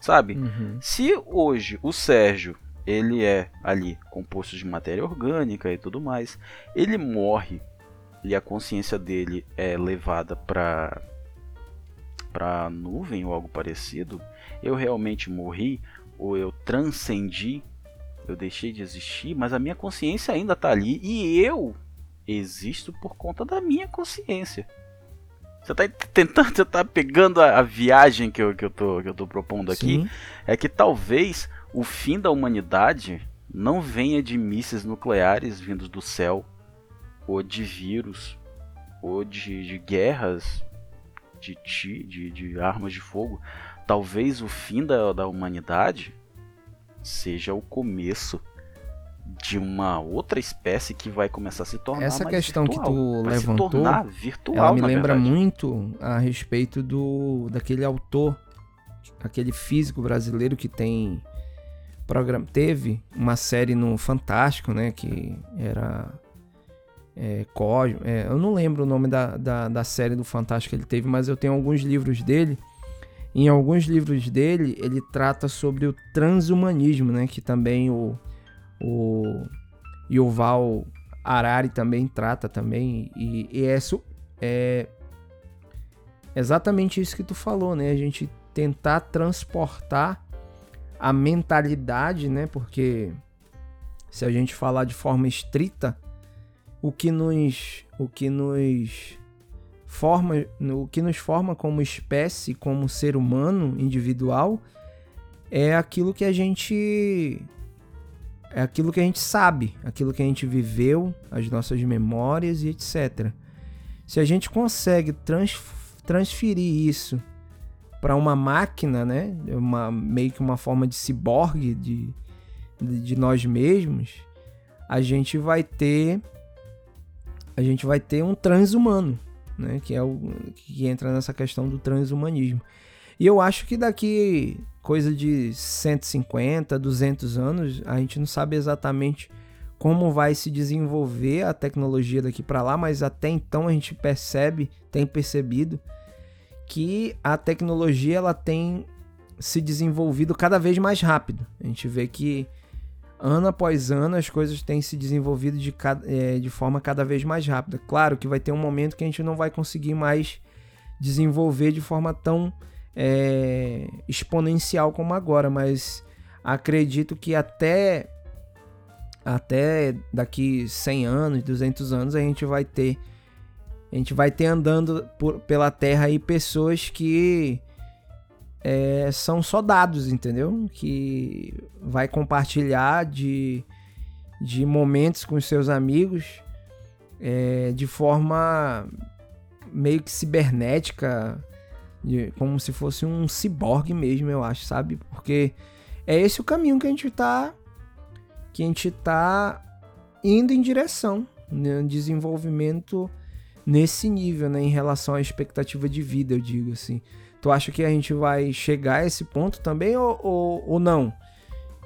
Speaker 2: sabe? Uhum. Se hoje o Sérgio ele é ali composto de matéria orgânica e tudo mais, ele morre e a consciência dele é levada para para nuvem ou algo parecido, eu realmente morri ou eu transcendi eu deixei de existir, mas a minha consciência ainda está ali e eu existo por conta da minha consciência. Você tá tentando, você tá pegando a, a viagem que eu, que, eu tô, que eu tô propondo aqui. Sim. É que talvez o fim da humanidade não venha de mísseis nucleares vindos do céu, ou de vírus, ou de, de guerras, de, de, de armas de fogo. Talvez o fim da, da humanidade seja o começo de uma outra espécie que vai começar a se tornar
Speaker 1: Essa questão
Speaker 2: virtual.
Speaker 1: que tu
Speaker 2: vai
Speaker 1: levantou,
Speaker 2: se tornar virtual,
Speaker 1: ela me lembra
Speaker 2: verdade.
Speaker 1: muito a respeito do daquele autor, aquele físico brasileiro que tem programa, teve uma série no Fantástico, né, que era é, Cosmo, é, eu não lembro o nome da, da, da série do Fantástico que ele teve, mas eu tenho alguns livros dele. Em alguns livros dele, ele trata sobre o transhumanismo, né, que também o o Yuval Harari também trata também e, e é, é exatamente isso que tu falou, né? A gente tentar transportar a mentalidade, né? Porque se a gente falar de forma estrita, o que nos o que nos forma o que nos forma como espécie, como ser humano individual é aquilo que a gente é aquilo que a gente sabe, aquilo que a gente viveu, as nossas memórias e etc. Se a gente consegue trans, transferir isso para uma máquina, né, uma, meio que uma forma de ciborgue de, de, de nós mesmos, a gente vai ter a gente vai ter um transhumano, né, que é o que entra nessa questão do transhumanismo. E eu acho que daqui coisa de 150, 200 anos, a gente não sabe exatamente como vai se desenvolver a tecnologia daqui para lá, mas até então a gente percebe, tem percebido que a tecnologia ela tem se desenvolvido cada vez mais rápido. A gente vê que ano após ano as coisas têm se desenvolvido de, é, de forma cada vez mais rápida. Claro que vai ter um momento que a gente não vai conseguir mais desenvolver de forma tão é, exponencial como agora, mas acredito que até até daqui 100 anos, 200 anos a gente vai ter a gente vai ter andando por, pela terra aí pessoas que é, são só dados, entendeu? Que vai compartilhar de, de momentos com seus amigos é, de forma meio que cibernética, de, como se fosse um ciborgue mesmo, eu acho, sabe? Porque é esse o caminho que a gente tá que a gente tá indo em direção, né? desenvolvimento nesse nível, né, em relação à expectativa de vida, eu digo assim. Tu acha que a gente vai chegar a esse ponto também ou, ou, ou não?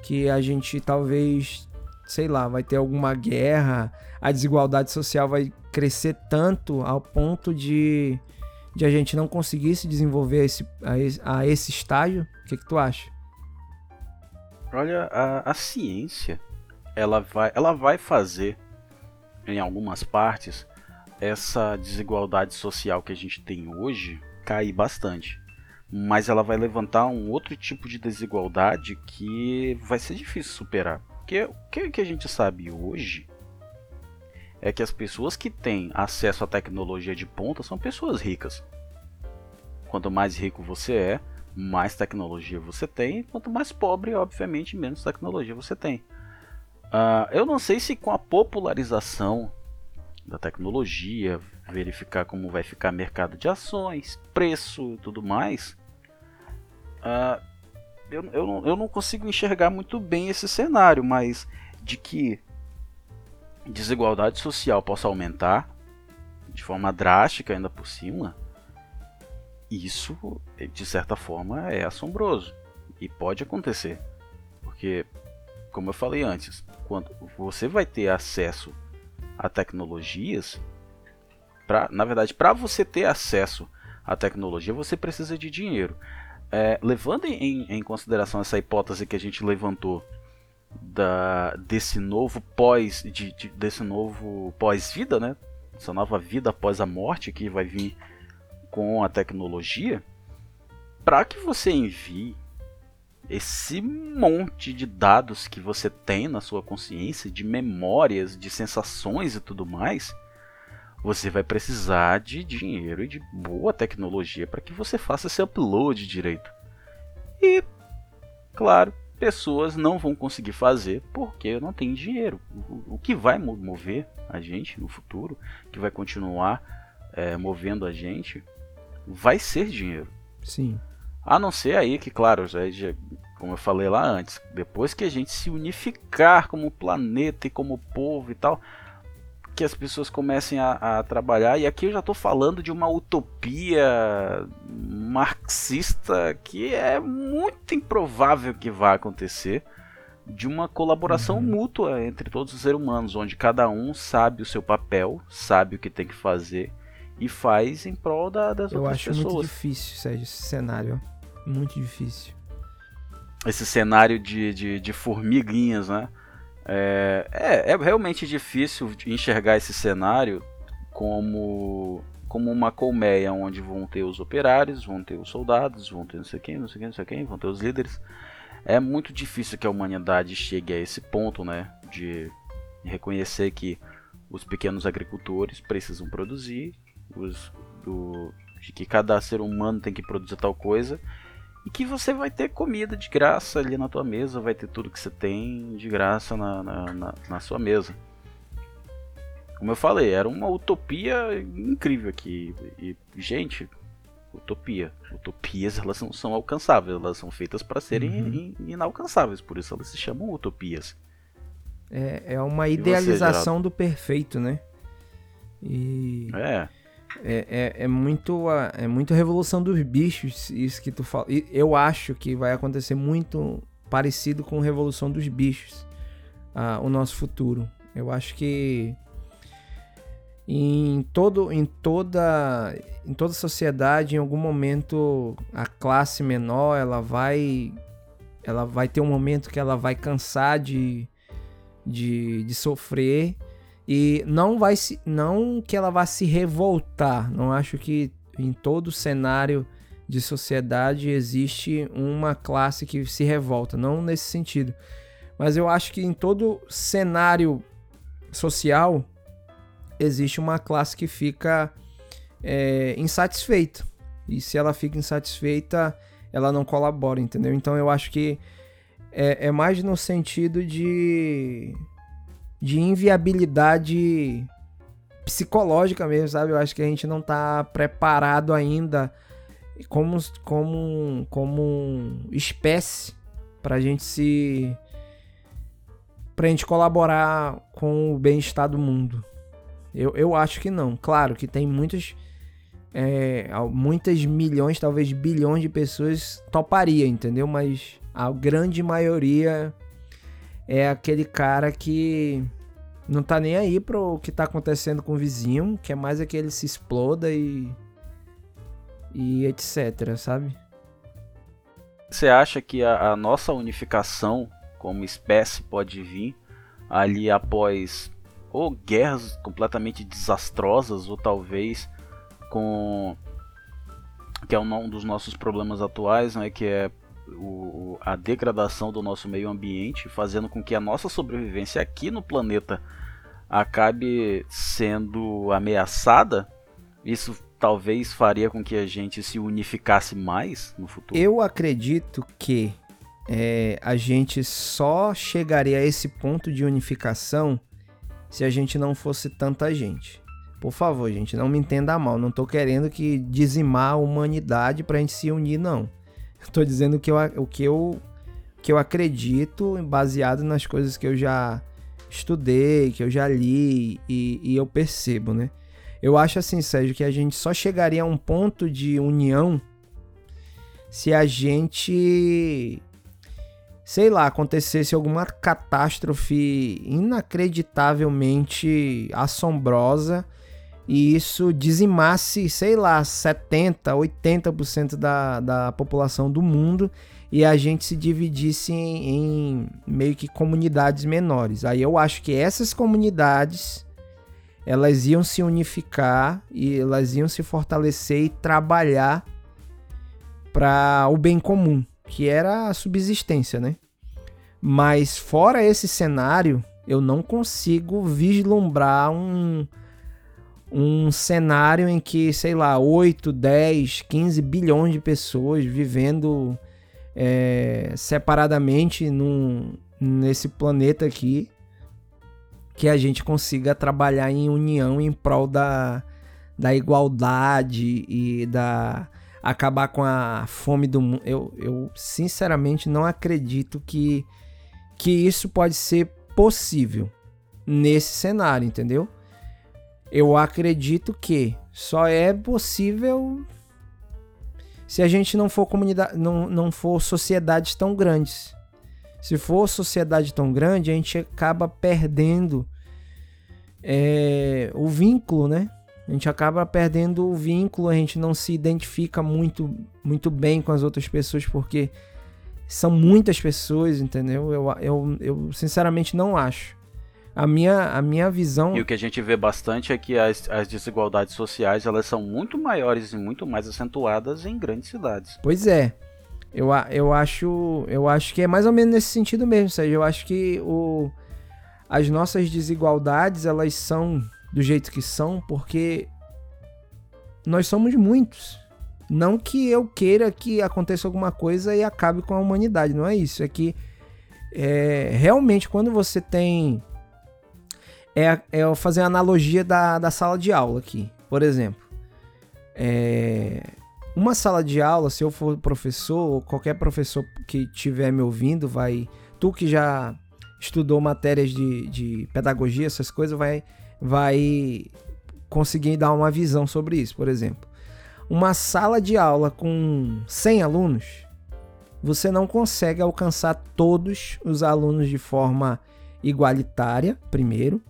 Speaker 1: Que a gente talvez, sei lá, vai ter alguma guerra, a desigualdade social vai crescer tanto ao ponto de de a gente não conseguir se desenvolver a esse, a a esse estágio? O que, que tu acha?
Speaker 2: Olha, a, a ciência ela vai, ela vai fazer em algumas partes essa desigualdade social que a gente tem hoje cair bastante. Mas ela vai levantar um outro tipo de desigualdade que vai ser difícil superar. Porque o que, a gente sabe hoje é que as pessoas que têm acesso à tecnologia de ponta são pessoas ricas. Quanto mais rico você é, mais tecnologia você tem, quanto mais pobre, obviamente, menos tecnologia você tem. Uh, eu não sei se com a popularização da tecnologia, verificar como vai ficar mercado de ações, preço e tudo mais, uh, eu, eu, não, eu não consigo enxergar muito bem esse cenário, mas de que desigualdade social possa aumentar de forma drástica ainda por cima, isso de certa forma é assombroso e pode acontecer, porque como eu falei antes, quando você vai ter acesso a tecnologias, pra, na verdade, para você ter acesso à tecnologia, você precisa de dinheiro. É, levando em, em consideração essa hipótese que a gente levantou da desse novo pós de, de, desse novo pós-vida, né? Essa nova vida após a morte que vai vir com a tecnologia, para que você envie esse monte de dados que você tem na sua consciência, de memórias, de sensações e tudo mais, você vai precisar de dinheiro e de boa tecnologia para que você faça esse upload direito. E, claro, pessoas não vão conseguir fazer porque não tem dinheiro. O, que vai mover a gente no futuro, que vai continuar é, movendo a gente, vai ser dinheiro.
Speaker 1: Sim.
Speaker 2: A não ser aí que, claro, já, já, como eu falei lá antes, depois que a gente se unificar como planeta e como povo e tal, que as pessoas comecem a, a trabalhar. E aqui eu já estou falando de uma utopia marxista que é muito improvável que vá acontecer. De uma colaboração uhum. mútua entre todos os seres humanos, onde cada um sabe o seu papel, sabe o que tem que fazer e faz em prol da, das
Speaker 1: eu
Speaker 2: outras pessoas.
Speaker 1: Eu acho muito difícil, Sérgio, esse cenário. Muito difícil.
Speaker 2: Esse cenário de, de, de formiguinhas, né? É, é, é, realmente difícil enxergar esse cenário como, como uma colmeia onde vão ter os operários, vão ter os soldados, vão ter não sei quem, não sei quem, não sei quem, vão ter os líderes. É muito difícil que a humanidade chegue a esse ponto, né, de reconhecer que os pequenos agricultores precisam produzir, os, do, de que cada ser humano tem que produzir tal coisa e que você vai ter comida de graça ali na tua mesa, vai ter tudo que você tem de graça na, na, na, na sua mesa. Como eu falei, era uma utopia incrível aqui. E, gente, utopia. Utopias elas não são alcançáveis, elas são feitas para serem uhum. inalcançáveis, por isso elas se chamam utopias.
Speaker 1: É, é uma idealização você, do perfeito, né? E...
Speaker 2: É.
Speaker 1: É, é, é, muito a, é muito a revolução dos bichos, isso que tu fala. Eu acho que vai acontecer muito parecido com a revolução dos bichos, o nosso futuro. Eu acho que em todo em toda em toda sociedade em algum momento a classe menor ela vai ela vai ter um momento que ela vai cansar de de, de sofrer e não vai se. Não que ela vá se revoltar. Não acho que em todo cenário de sociedade existe uma classe que se revolta. Não nesse sentido. Mas eu acho que em todo cenário social existe uma classe que fica é, insatisfeita. E se ela fica insatisfeita, ela não colabora, entendeu? Então eu acho que é, é mais no sentido de de inviabilidade psicológica mesmo, sabe? Eu acho que a gente não tá preparado ainda como, como, como espécie pra gente se. pra gente colaborar com o bem-estar do mundo. Eu, eu acho que não. Claro que tem muitas. É, muitas milhões, talvez bilhões de pessoas toparia, entendeu? Mas a grande maioria é aquele cara que não tá nem aí pro que tá acontecendo com o vizinho, que é mais é que ele se exploda e. e etc, sabe?
Speaker 2: Você acha que a, a nossa unificação como espécie pode vir ali após ou guerras completamente desastrosas, ou talvez com. que é um dos nossos problemas atuais, né, que é o, a degradação do nosso meio ambiente, fazendo com que a nossa sobrevivência aqui no planeta acabe sendo ameaçada, isso talvez faria com que a gente se unificasse mais no futuro?
Speaker 1: Eu acredito que é, a gente só chegaria a esse ponto de unificação se a gente não fosse tanta gente. Por favor, gente, não me entenda mal. Não tô querendo que dizimar a humanidade pra gente se unir, não. Estou dizendo que eu, o que eu, que eu acredito, baseado nas coisas que eu já estudei, que eu já li e, e eu percebo, né? Eu acho assim, Sérgio, que a gente só chegaria a um ponto de união se a gente, sei lá, acontecesse alguma catástrofe inacreditavelmente assombrosa e isso dizimasse, sei lá, 70, 80% da, da população do mundo e a gente se dividisse em, em, meio que comunidades menores. Aí eu acho que essas comunidades elas iam se unificar e elas iam se fortalecer e trabalhar para o bem comum, que era a subsistência, né? Mas fora esse cenário, eu não consigo vislumbrar um um cenário em que, sei lá, 8, 10, 15 bilhões de pessoas vivendo é, separadamente num, nesse planeta aqui, que a gente consiga trabalhar em união em prol da, da igualdade e da acabar com a fome do mundo. Eu, eu sinceramente não acredito que, que isso pode ser possível nesse cenário, entendeu? Eu acredito que só é possível se a gente não for comunidade, não, não for sociedades tão grandes. Se for sociedade tão grande, a gente acaba perdendo é, o vínculo, né? A gente acaba perdendo o vínculo, a gente não se identifica muito, muito bem com as outras pessoas, porque são muitas pessoas, entendeu? Eu, eu, eu sinceramente não acho. A minha, a minha visão.
Speaker 2: E o que a gente vê bastante é que as, as desigualdades sociais elas são muito maiores e muito mais acentuadas em grandes cidades.
Speaker 1: Pois é. Eu, eu, acho, eu acho que é mais ou menos nesse sentido mesmo, Sérgio. Eu acho que o, as nossas desigualdades elas são do jeito que são porque nós somos muitos. Não que eu queira que aconteça alguma coisa e acabe com a humanidade, não é isso. É que é, realmente quando você tem é, é fazer a analogia da, da sala de aula aqui. Por exemplo, é, uma sala de aula, se eu for professor, qualquer professor que estiver me ouvindo, vai. Tu que já estudou matérias de, de pedagogia, essas coisas, vai, vai conseguir dar uma visão sobre isso. Por exemplo, uma sala de aula com 100 alunos, você não consegue alcançar todos os alunos de forma igualitária, primeiro.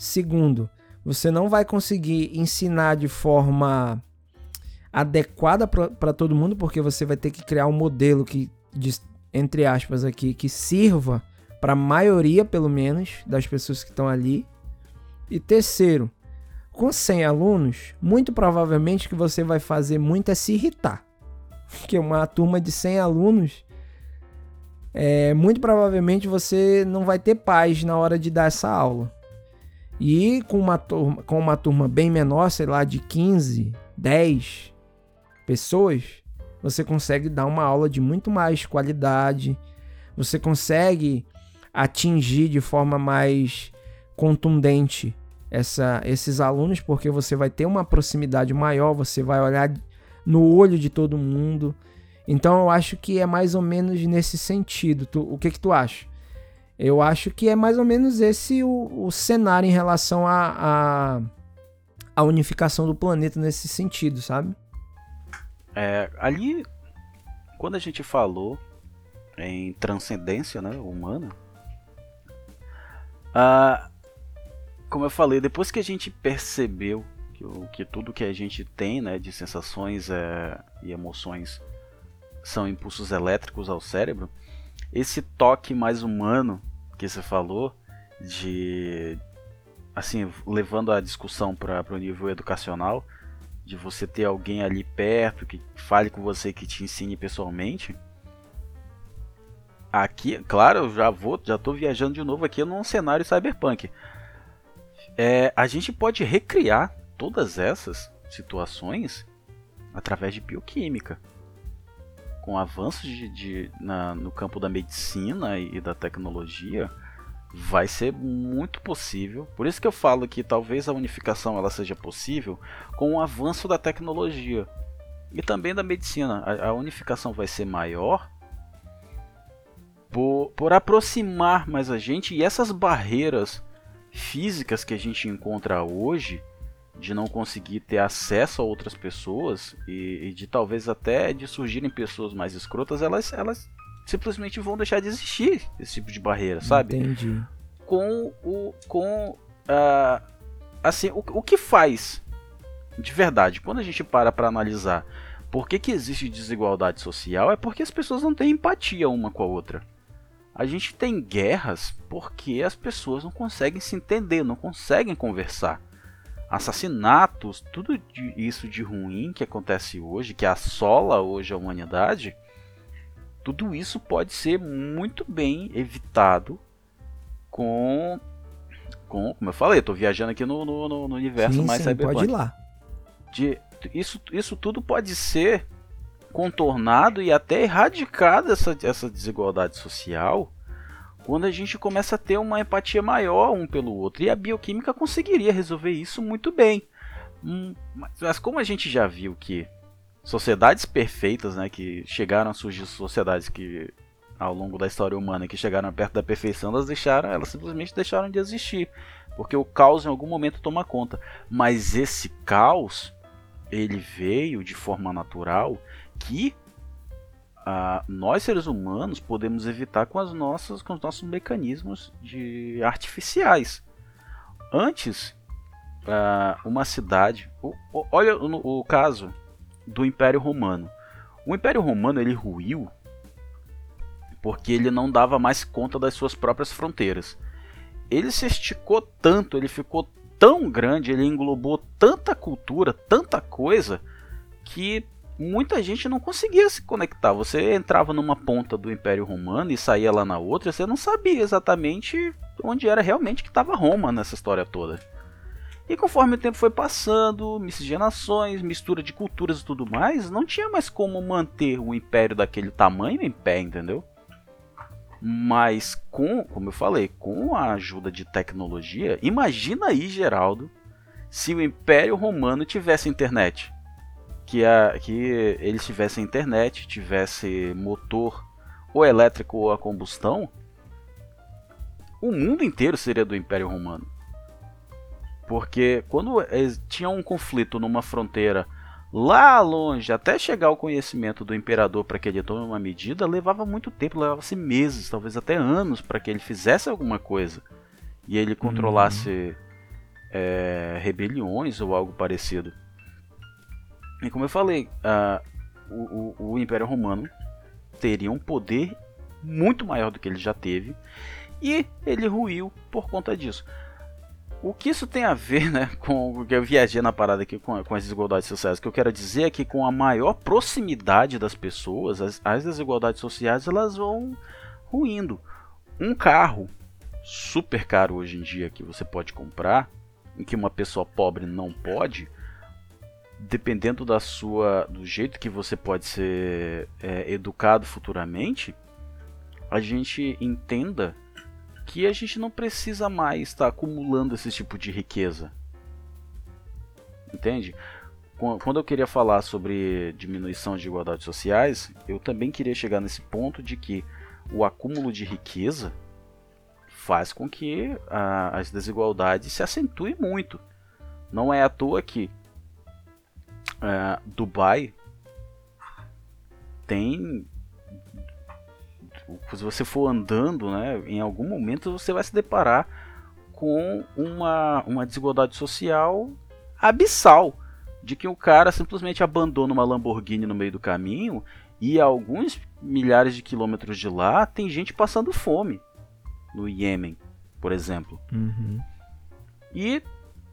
Speaker 1: Segundo, você não vai conseguir ensinar de forma adequada para todo mundo, porque você vai ter que criar um modelo que, entre aspas, aqui, que sirva para a maioria, pelo menos, das pessoas que estão ali. E terceiro, com 100 alunos, muito provavelmente que você vai fazer muito é se irritar. Porque uma turma de 100 alunos, é, muito provavelmente você não vai ter paz na hora de dar essa aula. E com uma turma, com uma turma bem menor, sei lá, de 15, 10 pessoas, você consegue dar uma aula de muito mais qualidade. Você consegue atingir de forma mais contundente essa, esses alunos, porque você vai ter uma proximidade maior, você vai olhar no olho de todo mundo. Então eu acho que é mais ou menos nesse sentido. Tu, o que que tu acha? Eu acho que é mais ou menos esse o, o cenário em relação à a, unificação do planeta nesse sentido, sabe?
Speaker 2: É, ali, quando a gente falou em transcendência né, humana, como eu falei, depois que a gente percebeu que, o, que tudo que a gente tem né, de sensações é, e emoções são impulsos elétricos ao cérebro, esse toque mais humano que você falou, de assim, levando a discussão para o nível educacional, de você ter alguém ali perto que fale com você, que te ensine pessoalmente. Aqui, claro, eu já vou, já tô viajando de novo aqui num cenário cyberpunk. É, a gente pode recriar todas essas situações através de bioquímica com avanços de, de na, no campo da medicina e da tecnologia, vai ser muito possível. Por isso que eu falo que talvez a unificação ela seja possível com o avanço da tecnologia e também da medicina. A, a unificação vai ser maior por, por aproximar mais a gente e essas barreiras físicas que a gente encontra hoje de não conseguir ter acesso a outras pessoas e, e, de talvez até de surgirem pessoas mais escrotas, elas, elas simplesmente vão deixar de existir esse tipo de barreira, sabe?
Speaker 1: Entendi.
Speaker 2: Com o com uh, assim o, o que faz de verdade quando a gente para para analisar por que, que existe desigualdade social é porque as pessoas não têm empatia uma com a outra. A gente tem guerras porque as pessoas não conseguem se entender, não conseguem conversar assassinatos, tudo isso de ruim que acontece hoje, que assola hoje a humanidade, tudo isso pode ser muito bem evitado com Com, como eu falei, tô viajando aqui no, no, no universo sim, mais sim, cyberpunk.
Speaker 1: Pode ir lá.
Speaker 2: De, isso, isso tudo pode ser contornado e até erradicado essa, essa desigualdade social quando a gente começa a ter uma empatia maior um pelo outro. E a bioquímica conseguiria resolver isso muito bem. Hum, mas como a gente já viu que sociedades perfeitas, né, que chegaram a surgir sociedades que ao longo da história humana que chegaram perto da perfeição, elas deixaram, elas simplesmente deixaram de existir, porque o caos em algum momento toma conta. Mas esse caos ele veio de forma natural que ah, nós seres humanos podemos evitar com as nossas com os nossos mecanismos de artificiais. Antes, ah, uma cidade, o, o, olha o, o caso do Império Romano. O Império Romano ele ruiu porque ele não dava mais conta das suas próprias fronteiras. Ele se esticou tanto, ele ficou tão grande, ele englobou tanta cultura, tanta coisa que muita gente não conseguia se conectar. Você entrava numa ponta do Império Romano e saía lá na outra, você não sabia exatamente onde era realmente que estava Roma nessa história toda. E conforme o tempo foi passando, miscigenações, mistura de culturas e tudo mais, não tinha mais como manter o império daquele tamanho em pé, entendeu? Mas com, como eu falei, com a ajuda de tecnologia, imagina aí, Geraldo, se o Império Romano tivesse internet. Que, a, que eles tivessem internet, tivesse motor ou elétrico ou a combustão, o mundo inteiro seria do Império Romano. Porque quando tinha um conflito numa fronteira lá longe, até chegar ao conhecimento do imperador para que ele tome uma medida, levava muito tempo, levava-se meses, talvez até anos, para que ele fizesse alguma coisa e ele controlasse uhum. é, rebeliões ou algo parecido. E como eu falei, uh, o, o, o Império Romano teria um poder muito maior do que ele já teve e ele ruiu por conta disso. O que isso tem a ver, né, com o que eu viajei na parada aqui com, com as desigualdades sociais? O que eu quero dizer é que com a maior proximidade das pessoas, as, as desigualdades sociais elas vão ruindo. Um carro super caro hoje em dia que você pode comprar, em que uma pessoa pobre não pode, dependendo da sua, do jeito que você pode ser é, educado futuramente, a gente entenda que a gente não precisa mais estar acumulando esse tipo de riqueza. Entende? Quando eu queria falar sobre diminuição de igualdades sociais, eu também queria chegar nesse ponto de que o acúmulo de riqueza faz com que a, as desigualdades se acentuem muito. Não é à toa que uh, Dubai tem se você for andando, né, em algum momento você vai se deparar com uma, uma desigualdade social abissal. De que o cara simplesmente abandona uma Lamborghini no meio do caminho e a alguns milhares de quilômetros de lá tem gente passando fome. No Iêmen, por exemplo.
Speaker 1: Uhum.
Speaker 2: E,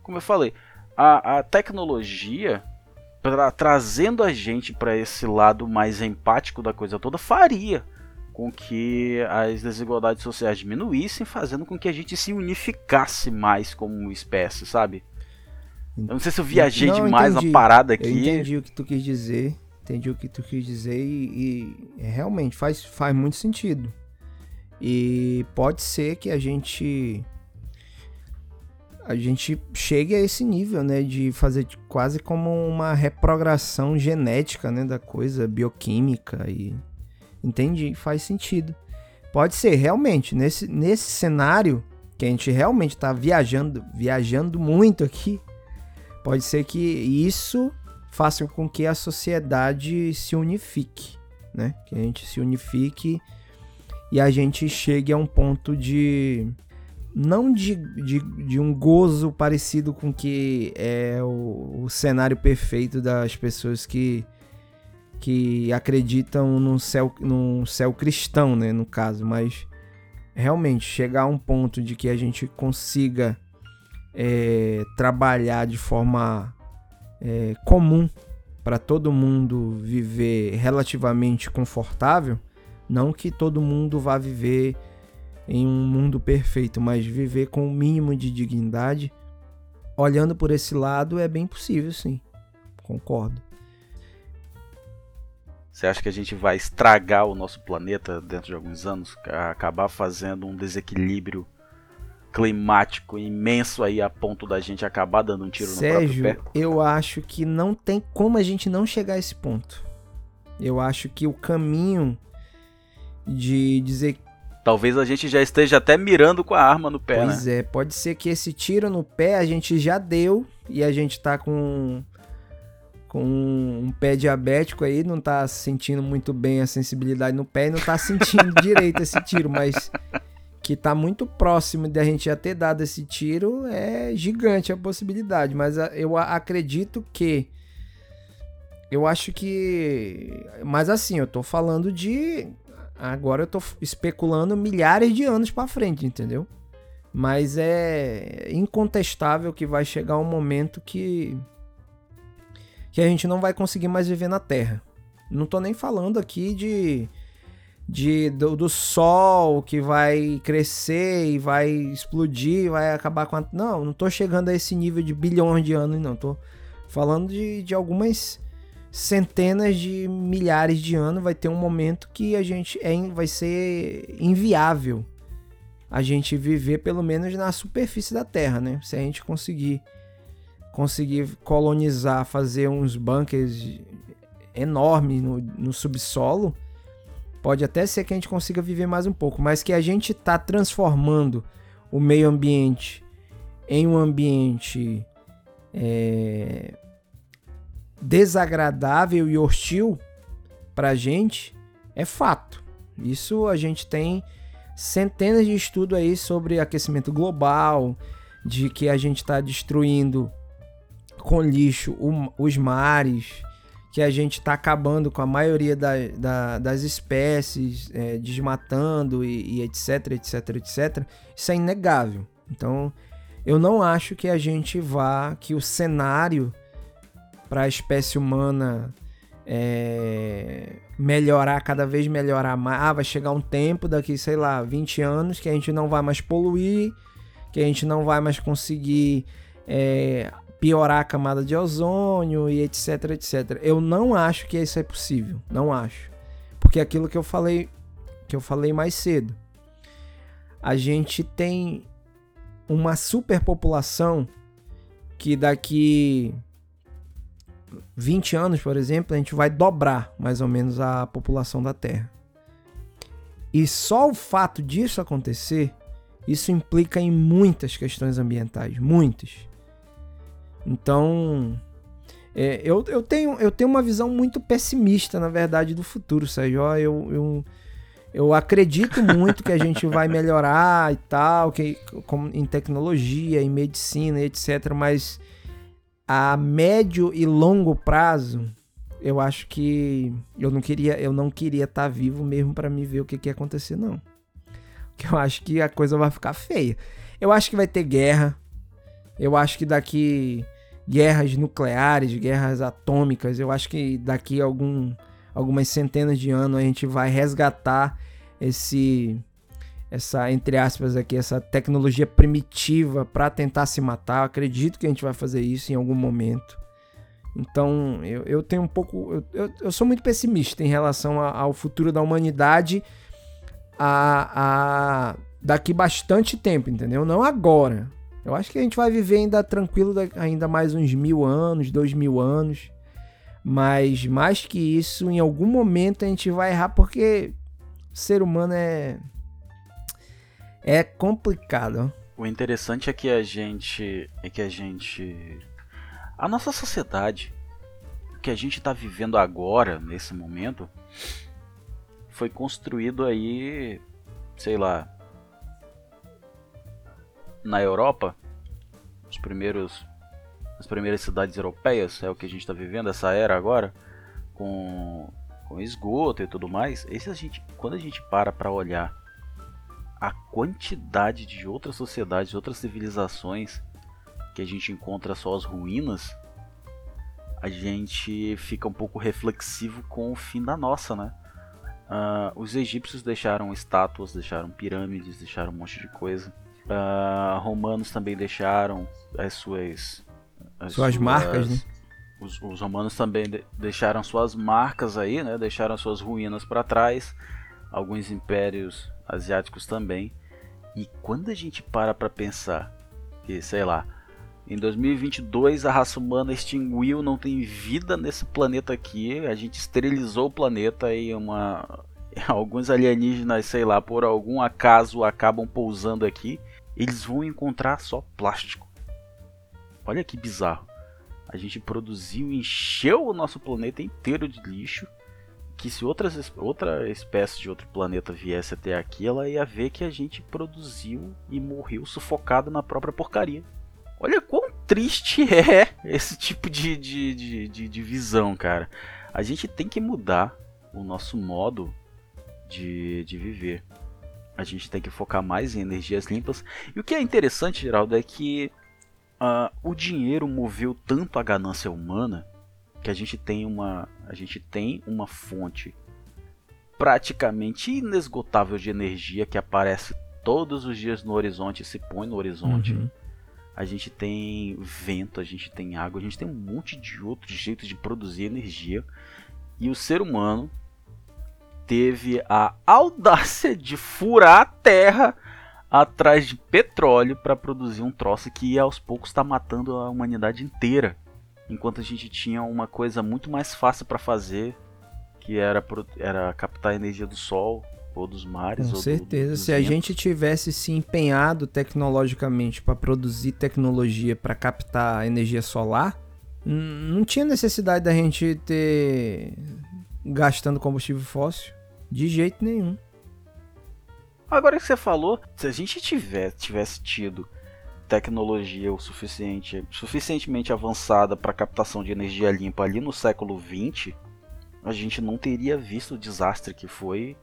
Speaker 2: como eu falei, a, a tecnologia pra, trazendo a gente para esse lado mais empático da coisa toda faria com que as desigualdades sociais diminuíssem, fazendo com que a gente se unificasse mais como espécie, sabe? Eu não sei se eu viajei não, demais entendi. na parada aqui. Eu
Speaker 1: entendi o que tu quis dizer, entendi o que tu quis dizer e, e realmente faz, faz muito sentido. E pode ser que a gente a gente chegue a esse nível, né, de fazer quase como uma reprogramação genética, né, da coisa bioquímica e Entendi, faz sentido. Pode ser, realmente, nesse, nesse cenário que a gente realmente está viajando, viajando muito aqui, pode ser que isso faça com que a sociedade se unifique, né? Que a gente se unifique e a gente chegue a um ponto de não de, de, de um gozo parecido com que é o, o cenário perfeito das pessoas que que acreditam num céu, num céu cristão, né, no caso, mas realmente chegar a um ponto de que a gente consiga é, trabalhar de forma é, comum para todo mundo viver relativamente confortável, não que todo mundo vá viver em um mundo perfeito, mas viver com o um mínimo de dignidade, olhando por esse lado é bem possível, sim. Concordo.
Speaker 2: Você acha que a gente vai estragar o nosso planeta dentro de alguns anos? Acabar fazendo um desequilíbrio climático imenso aí a ponto da gente acabar dando um tiro
Speaker 1: Sérgio,
Speaker 2: no próprio
Speaker 1: pé? eu acho que não tem como a gente não chegar a esse ponto. Eu acho que o caminho de dizer
Speaker 2: Talvez a gente já esteja até mirando com a arma no pé,
Speaker 1: pois
Speaker 2: né?
Speaker 1: é, pode ser que esse tiro no pé a gente já deu e a gente tá com com um pé diabético aí, não tá sentindo muito bem a sensibilidade no pé e não tá sentindo direito esse tiro, mas que tá muito próximo de a gente já ter dado esse tiro, é gigante a possibilidade. Mas eu acredito que. Eu acho que. Mas assim, eu tô falando de. Agora eu tô especulando milhares de anos para frente, entendeu? Mas é incontestável que vai chegar um momento que. que a gente não vai conseguir mais viver na Terra. Não tô nem falando aqui de de, do, do, sol que vai crescer e vai explodir, vai acabar com a... Não, não tô chegando a esse nível de bilhões de anos, não. Tô falando de, de algumas centenas de milhares de anos. Vai ter um momento que a gente é, vai ser inviável a gente viver pelo menos na superfície da Terra, né? Se a gente conseguir conseguir colonizar, fazer uns bunkers enormes no, no subsolo, Pode até ser que a gente consiga viver mais um pouco, mas que a gente está transformando o meio ambiente em um ambiente é, desagradável e hostil para a gente é fato. Isso a gente tem centenas de estudos aí sobre aquecimento global, de que a gente está destruindo com lixo os mares, que a gente está acabando com a maioria da, da, das espécies, é, desmatando e, e, etc, etc, etc, isso é inegável. Então, eu não acho que a gente vá, que o cenário para a espécie humana é, melhorar, cada vez melhorar mais. Ah, vai chegar um tempo, daqui, sei lá, 20 anos, que a gente não vai mais poluir, que a gente não vai mais conseguir é, piorar a camada de ozônio e etc, etc. Eu não acho que isso é possível, não acho. Porque aquilo que eu falei, que eu falei mais cedo. A gente tem uma superpopulação que daqui 20 anos, por exemplo, a gente vai dobrar mais ou menos a população da Terra. E só o fato disso acontecer, isso implica em muitas questões ambientais, muitas. Então, é, eu, eu, tenho, eu tenho uma visão muito pessimista, na verdade, do futuro, Sérgio. Eu, eu, eu acredito muito que a gente vai melhorar e tal, que, como, em tecnologia, em medicina, etc. Mas a médio e longo prazo, eu acho que eu não queria, eu não queria estar tá vivo mesmo para me ver o que, que ia acontecer, não. Porque eu acho que a coisa vai ficar feia. Eu acho que vai ter guerra. Eu acho que daqui guerras nucleares, guerras atômicas. Eu acho que daqui algum, algumas centenas de anos a gente vai resgatar esse essa entre aspas aqui essa tecnologia primitiva para tentar se matar. Eu acredito que a gente vai fazer isso em algum momento. Então eu, eu tenho um pouco eu, eu, eu sou muito pessimista em relação a, ao futuro da humanidade a, a daqui bastante tempo, entendeu? Não agora. Eu acho que a gente vai viver ainda tranquilo ainda mais uns mil anos, dois mil anos. Mas mais que isso, em algum momento a gente vai errar porque ser humano é é complicado.
Speaker 2: O interessante é que a gente é que a gente a nossa sociedade que a gente está vivendo agora nesse momento foi construído aí, sei lá, na Europa, os primeiros, as primeiras cidades europeias, é o que a gente está vivendo, essa era agora, com, com esgoto e tudo mais. Esse a gente, quando a gente para para olhar a quantidade de outras sociedades, outras civilizações que a gente encontra só as ruínas, a gente fica um pouco reflexivo com o fim da nossa, né? Uh, os egípcios deixaram estátuas, deixaram pirâmides, deixaram um monte de coisa. Uh, romanos também deixaram as suas.
Speaker 1: As suas, suas marcas, né?
Speaker 2: Os, os, romanos também de, deixaram suas marcas aí, né? Deixaram suas ruínas para trás. Alguns impérios asiáticos também. E quando a gente para para pensar que, sei lá, em 2022 a raça humana extinguiu, não tem vida nesse planeta aqui, a gente esterilizou o planeta e uma alguns alienígenas, sei lá, por algum acaso acabam pousando aqui eles vão encontrar só plástico. Olha que bizarro. A gente produziu, encheu o nosso planeta inteiro de lixo. Que se outras, outra espécie de outro planeta viesse até aqui, ela ia ver que a gente produziu e morreu sufocado na própria porcaria. Olha quão triste é esse tipo de, de, de, de, de visão, cara. A gente tem que mudar o nosso modo de, de viver a gente tem que focar mais em energias limpas. E o que é interessante, Geraldo, é que uh, o dinheiro moveu tanto a ganância humana que a gente tem uma, a gente tem uma fonte praticamente inesgotável de energia que aparece todos os dias no horizonte e se põe no horizonte. Uhum. A gente tem vento, a gente tem água, a gente tem um monte de outros jeitos de produzir energia. E o ser humano teve a audácia de furar a terra atrás de petróleo para produzir um troço que aos poucos está matando a humanidade inteira. Enquanto a gente tinha uma coisa muito mais fácil para fazer, que era, era captar a energia do sol ou dos mares.
Speaker 1: Com certeza. Do, Se ventos. a gente tivesse se empenhado tecnologicamente para produzir tecnologia para captar energia solar, não tinha necessidade da gente ter gastando combustível fóssil. De jeito nenhum.
Speaker 2: Agora que você falou, se a gente tivesse, tivesse tido tecnologia o suficiente, suficientemente avançada para captação de energia limpa ali no século XX, a gente não teria visto o desastre que foi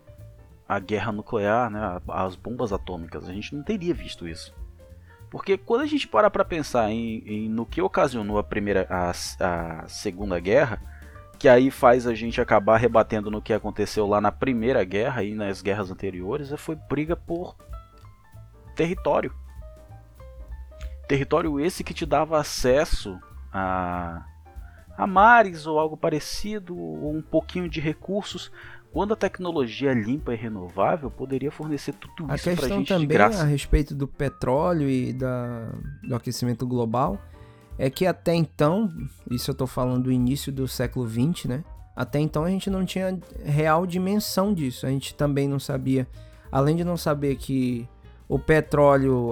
Speaker 2: a guerra nuclear, né, as bombas atômicas. A gente não teria visto isso. Porque quando a gente para para pensar em, em, no que ocasionou a primeira, a, a segunda guerra, que aí faz a gente acabar rebatendo no que aconteceu lá na Primeira Guerra e nas guerras anteriores, foi briga por território. Território esse que te dava acesso a, a mares ou algo parecido, ou um pouquinho de recursos, quando a tecnologia é limpa e renovável poderia fornecer tudo
Speaker 1: a
Speaker 2: isso para
Speaker 1: gente
Speaker 2: também
Speaker 1: de graça. a respeito do petróleo e da, do aquecimento global é que até então, isso eu estou falando do início do século XX, né? Até então a gente não tinha real dimensão disso. A gente também não sabia, além de não saber que o petróleo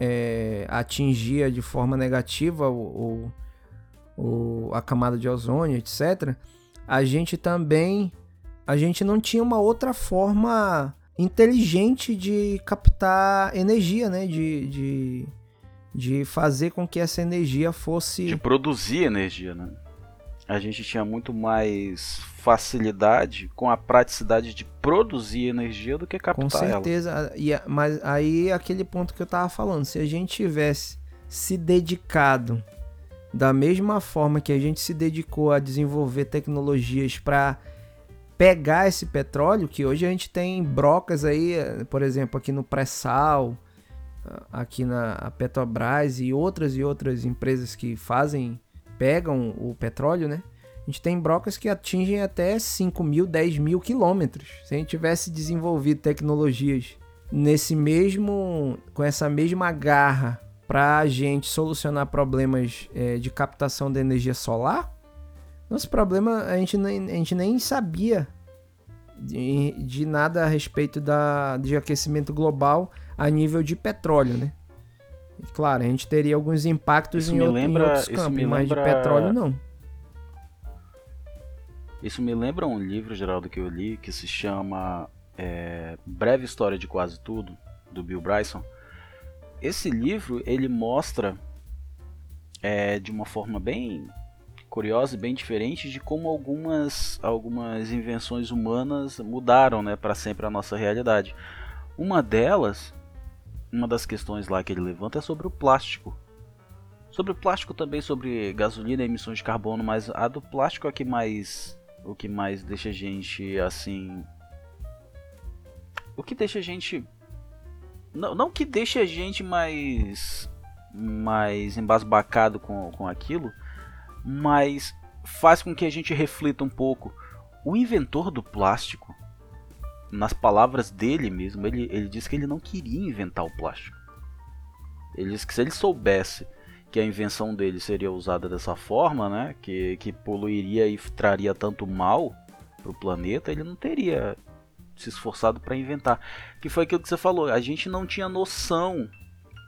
Speaker 1: é, atingia de forma negativa o, o, a camada de ozônio, etc. A gente também, a gente não tinha uma outra forma inteligente de captar energia, né? de, de de fazer com que essa energia fosse.
Speaker 2: De produzir energia, né? A gente tinha muito mais facilidade com a praticidade de produzir energia do que captar
Speaker 1: Com certeza.
Speaker 2: Ela.
Speaker 1: E, mas aí aquele ponto que eu tava falando, se a gente tivesse se dedicado da mesma forma que a gente se dedicou a desenvolver tecnologias para pegar esse petróleo, que hoje a gente tem brocas aí, por exemplo, aqui no pré-sal, aqui na Petrobras e outras e outras empresas que fazem, pegam o petróleo, né? A gente tem brocas que atingem até 5 mil, 10 mil quilômetros. Se a gente tivesse desenvolvido tecnologias nesse mesmo, com essa mesma garra para a gente solucionar problemas é, de captação de energia solar, nosso problema a gente nem, a gente nem sabia de, de nada a respeito da, de aquecimento global a nível de petróleo, né? Claro, a gente teria alguns impactos em, outro, lembra, em, outros campos, mas lembra... de petróleo não.
Speaker 2: Isso me lembra um livro, Geraldo, que eu li, que se chama é, Breve História de Quase Tudo, do Bill Bryson. Esse livro, ele mostra é, de uma forma bem curiosa e bem diferente de como algumas, algumas invenções humanas mudaram né, para sempre a nossa realidade. Uma delas uma das questões lá que ele levanta é sobre o plástico. Sobre o plástico também, sobre gasolina e emissões de carbono, mas a do plástico é que mais o que mais deixa a gente assim o que deixa a gente não, não que deixe a gente mais mais embasbacado com, com aquilo, mas faz com que a gente reflita um pouco. O inventor do plástico, nas palavras dele mesmo, ele, ele disse que ele não queria inventar o plástico. Ele disse que se ele soubesse que a invenção dele seria usada dessa forma, né, que, que poluiria e traria tanto mal para o planeta, ele não teria se esforçado para inventar. Que foi aquilo que você falou, a gente não tinha noção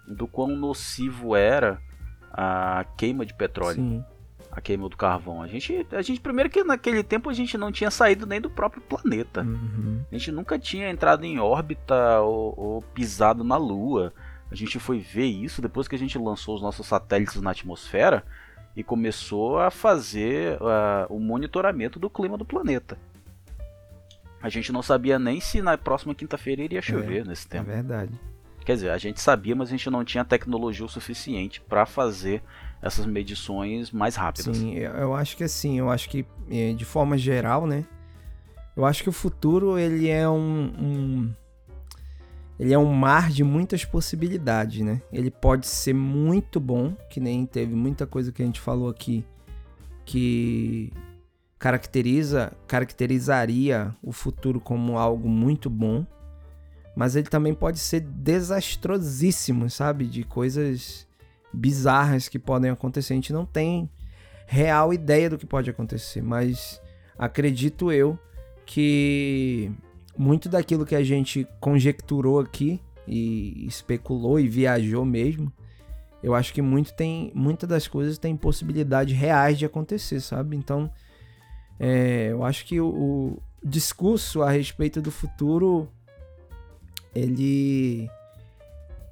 Speaker 2: do quão nocivo era a queima de petróleo. Sim. A queima do carvão. A gente, a gente, primeiro que naquele tempo a gente não tinha saído nem do próprio planeta. Uhum. A gente nunca tinha entrado em órbita ou, ou pisado na Lua. A gente foi ver isso depois que a gente lançou os nossos satélites na atmosfera e começou a fazer uh, o monitoramento do clima do planeta. A gente não sabia nem se na próxima quinta-feira iria chover é, nesse tempo.
Speaker 1: É verdade.
Speaker 2: Quer dizer, a gente sabia, mas a gente não tinha tecnologia o suficiente para fazer essas medições mais rápidas.
Speaker 1: Sim, eu acho que assim, eu acho que eh, de forma geral, né? Eu acho que o futuro ele é um, um ele é um mar de muitas possibilidades, né? Ele pode ser muito bom, que nem teve muita coisa que a gente falou aqui que caracteriza, caracterizaria o futuro como algo muito bom, mas ele também pode ser desastrosíssimo, sabe? De coisas bizarras que podem acontecer. A gente não tem real ideia do que pode acontecer, mas acredito eu que muito daquilo que a gente conjecturou aqui e especulou e viajou mesmo, eu acho que muito tem, muitas das coisas têm possibilidades reais de acontecer, sabe? Então, é, eu acho que o, o, discurso a respeito do futuro ele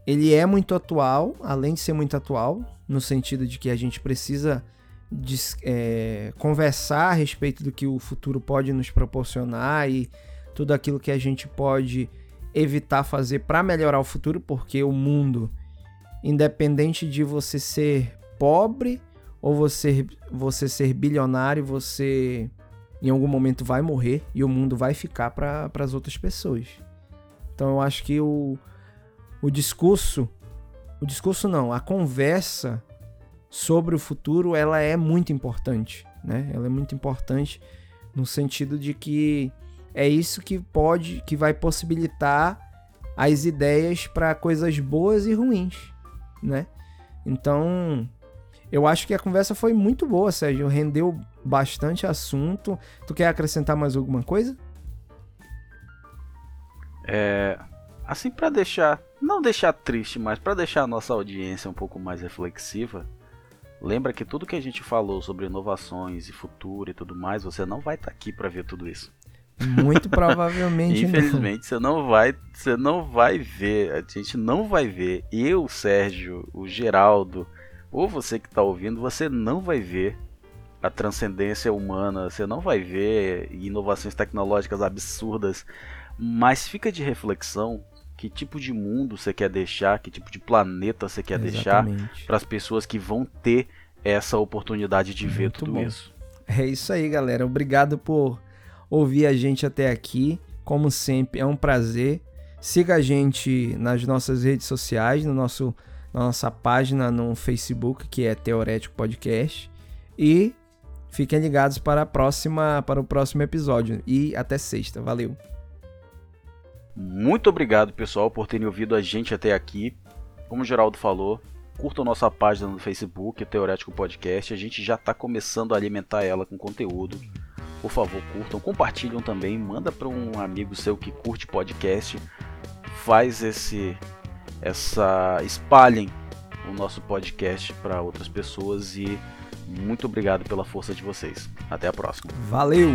Speaker 1: ele é muito atual, além de ser muito atual, no sentido de que a gente precisa é, conversar a respeito do que o futuro pode nos proporcionar e tudo aquilo que a gente pode evitar fazer para melhorar o futuro, porque o mundo, independente de você ser pobre ou você, você ser bilionário, você em algum momento vai morrer e o mundo vai ficar para as outras pessoas. Então eu acho que o, o discurso, o discurso não, a conversa sobre o futuro, ela é muito importante, né? Ela é muito importante no sentido de que é isso que pode, que vai possibilitar as ideias para coisas boas e ruins, né? Então, eu acho que a conversa foi muito boa, Sérgio. Rendeu bastante assunto. Tu quer acrescentar mais alguma coisa?
Speaker 2: É, assim para deixar, não deixar triste, mas para deixar a nossa audiência um pouco mais reflexiva, lembra que tudo que a gente falou sobre inovações e futuro e tudo mais, você não vai estar tá aqui para ver tudo isso.
Speaker 1: Muito provavelmente
Speaker 2: Infelizmente,
Speaker 1: não.
Speaker 2: você não vai, você não vai ver, a gente não vai ver. Eu, Sérgio, o Geraldo, ou você que está ouvindo, você não vai ver a transcendência humana, você não vai ver inovações tecnológicas absurdas, mas fica de reflexão que tipo de mundo você quer deixar, que tipo de planeta você quer Exatamente. deixar para as pessoas que vão ter essa oportunidade de Muito ver tudo bom. isso.
Speaker 1: É isso aí, galera. Obrigado por ouvir a gente até aqui. Como sempre, é um prazer. Siga a gente nas nossas redes sociais, no nosso, na nossa página no Facebook, que é Teorético Podcast. E fiquem ligados para a próxima, para o próximo episódio. E até sexta. Valeu.
Speaker 2: Muito obrigado, pessoal, por terem ouvido a gente até aqui. Como o Geraldo falou, curtam nossa página no Facebook, Teorético Podcast. A gente já está começando a alimentar ela com conteúdo por favor, curtam, compartilham também, manda para um amigo seu que curte podcast, faz esse essa espalhem o nosso podcast para outras pessoas e muito obrigado pela força de vocês. Até a próxima.
Speaker 1: Valeu.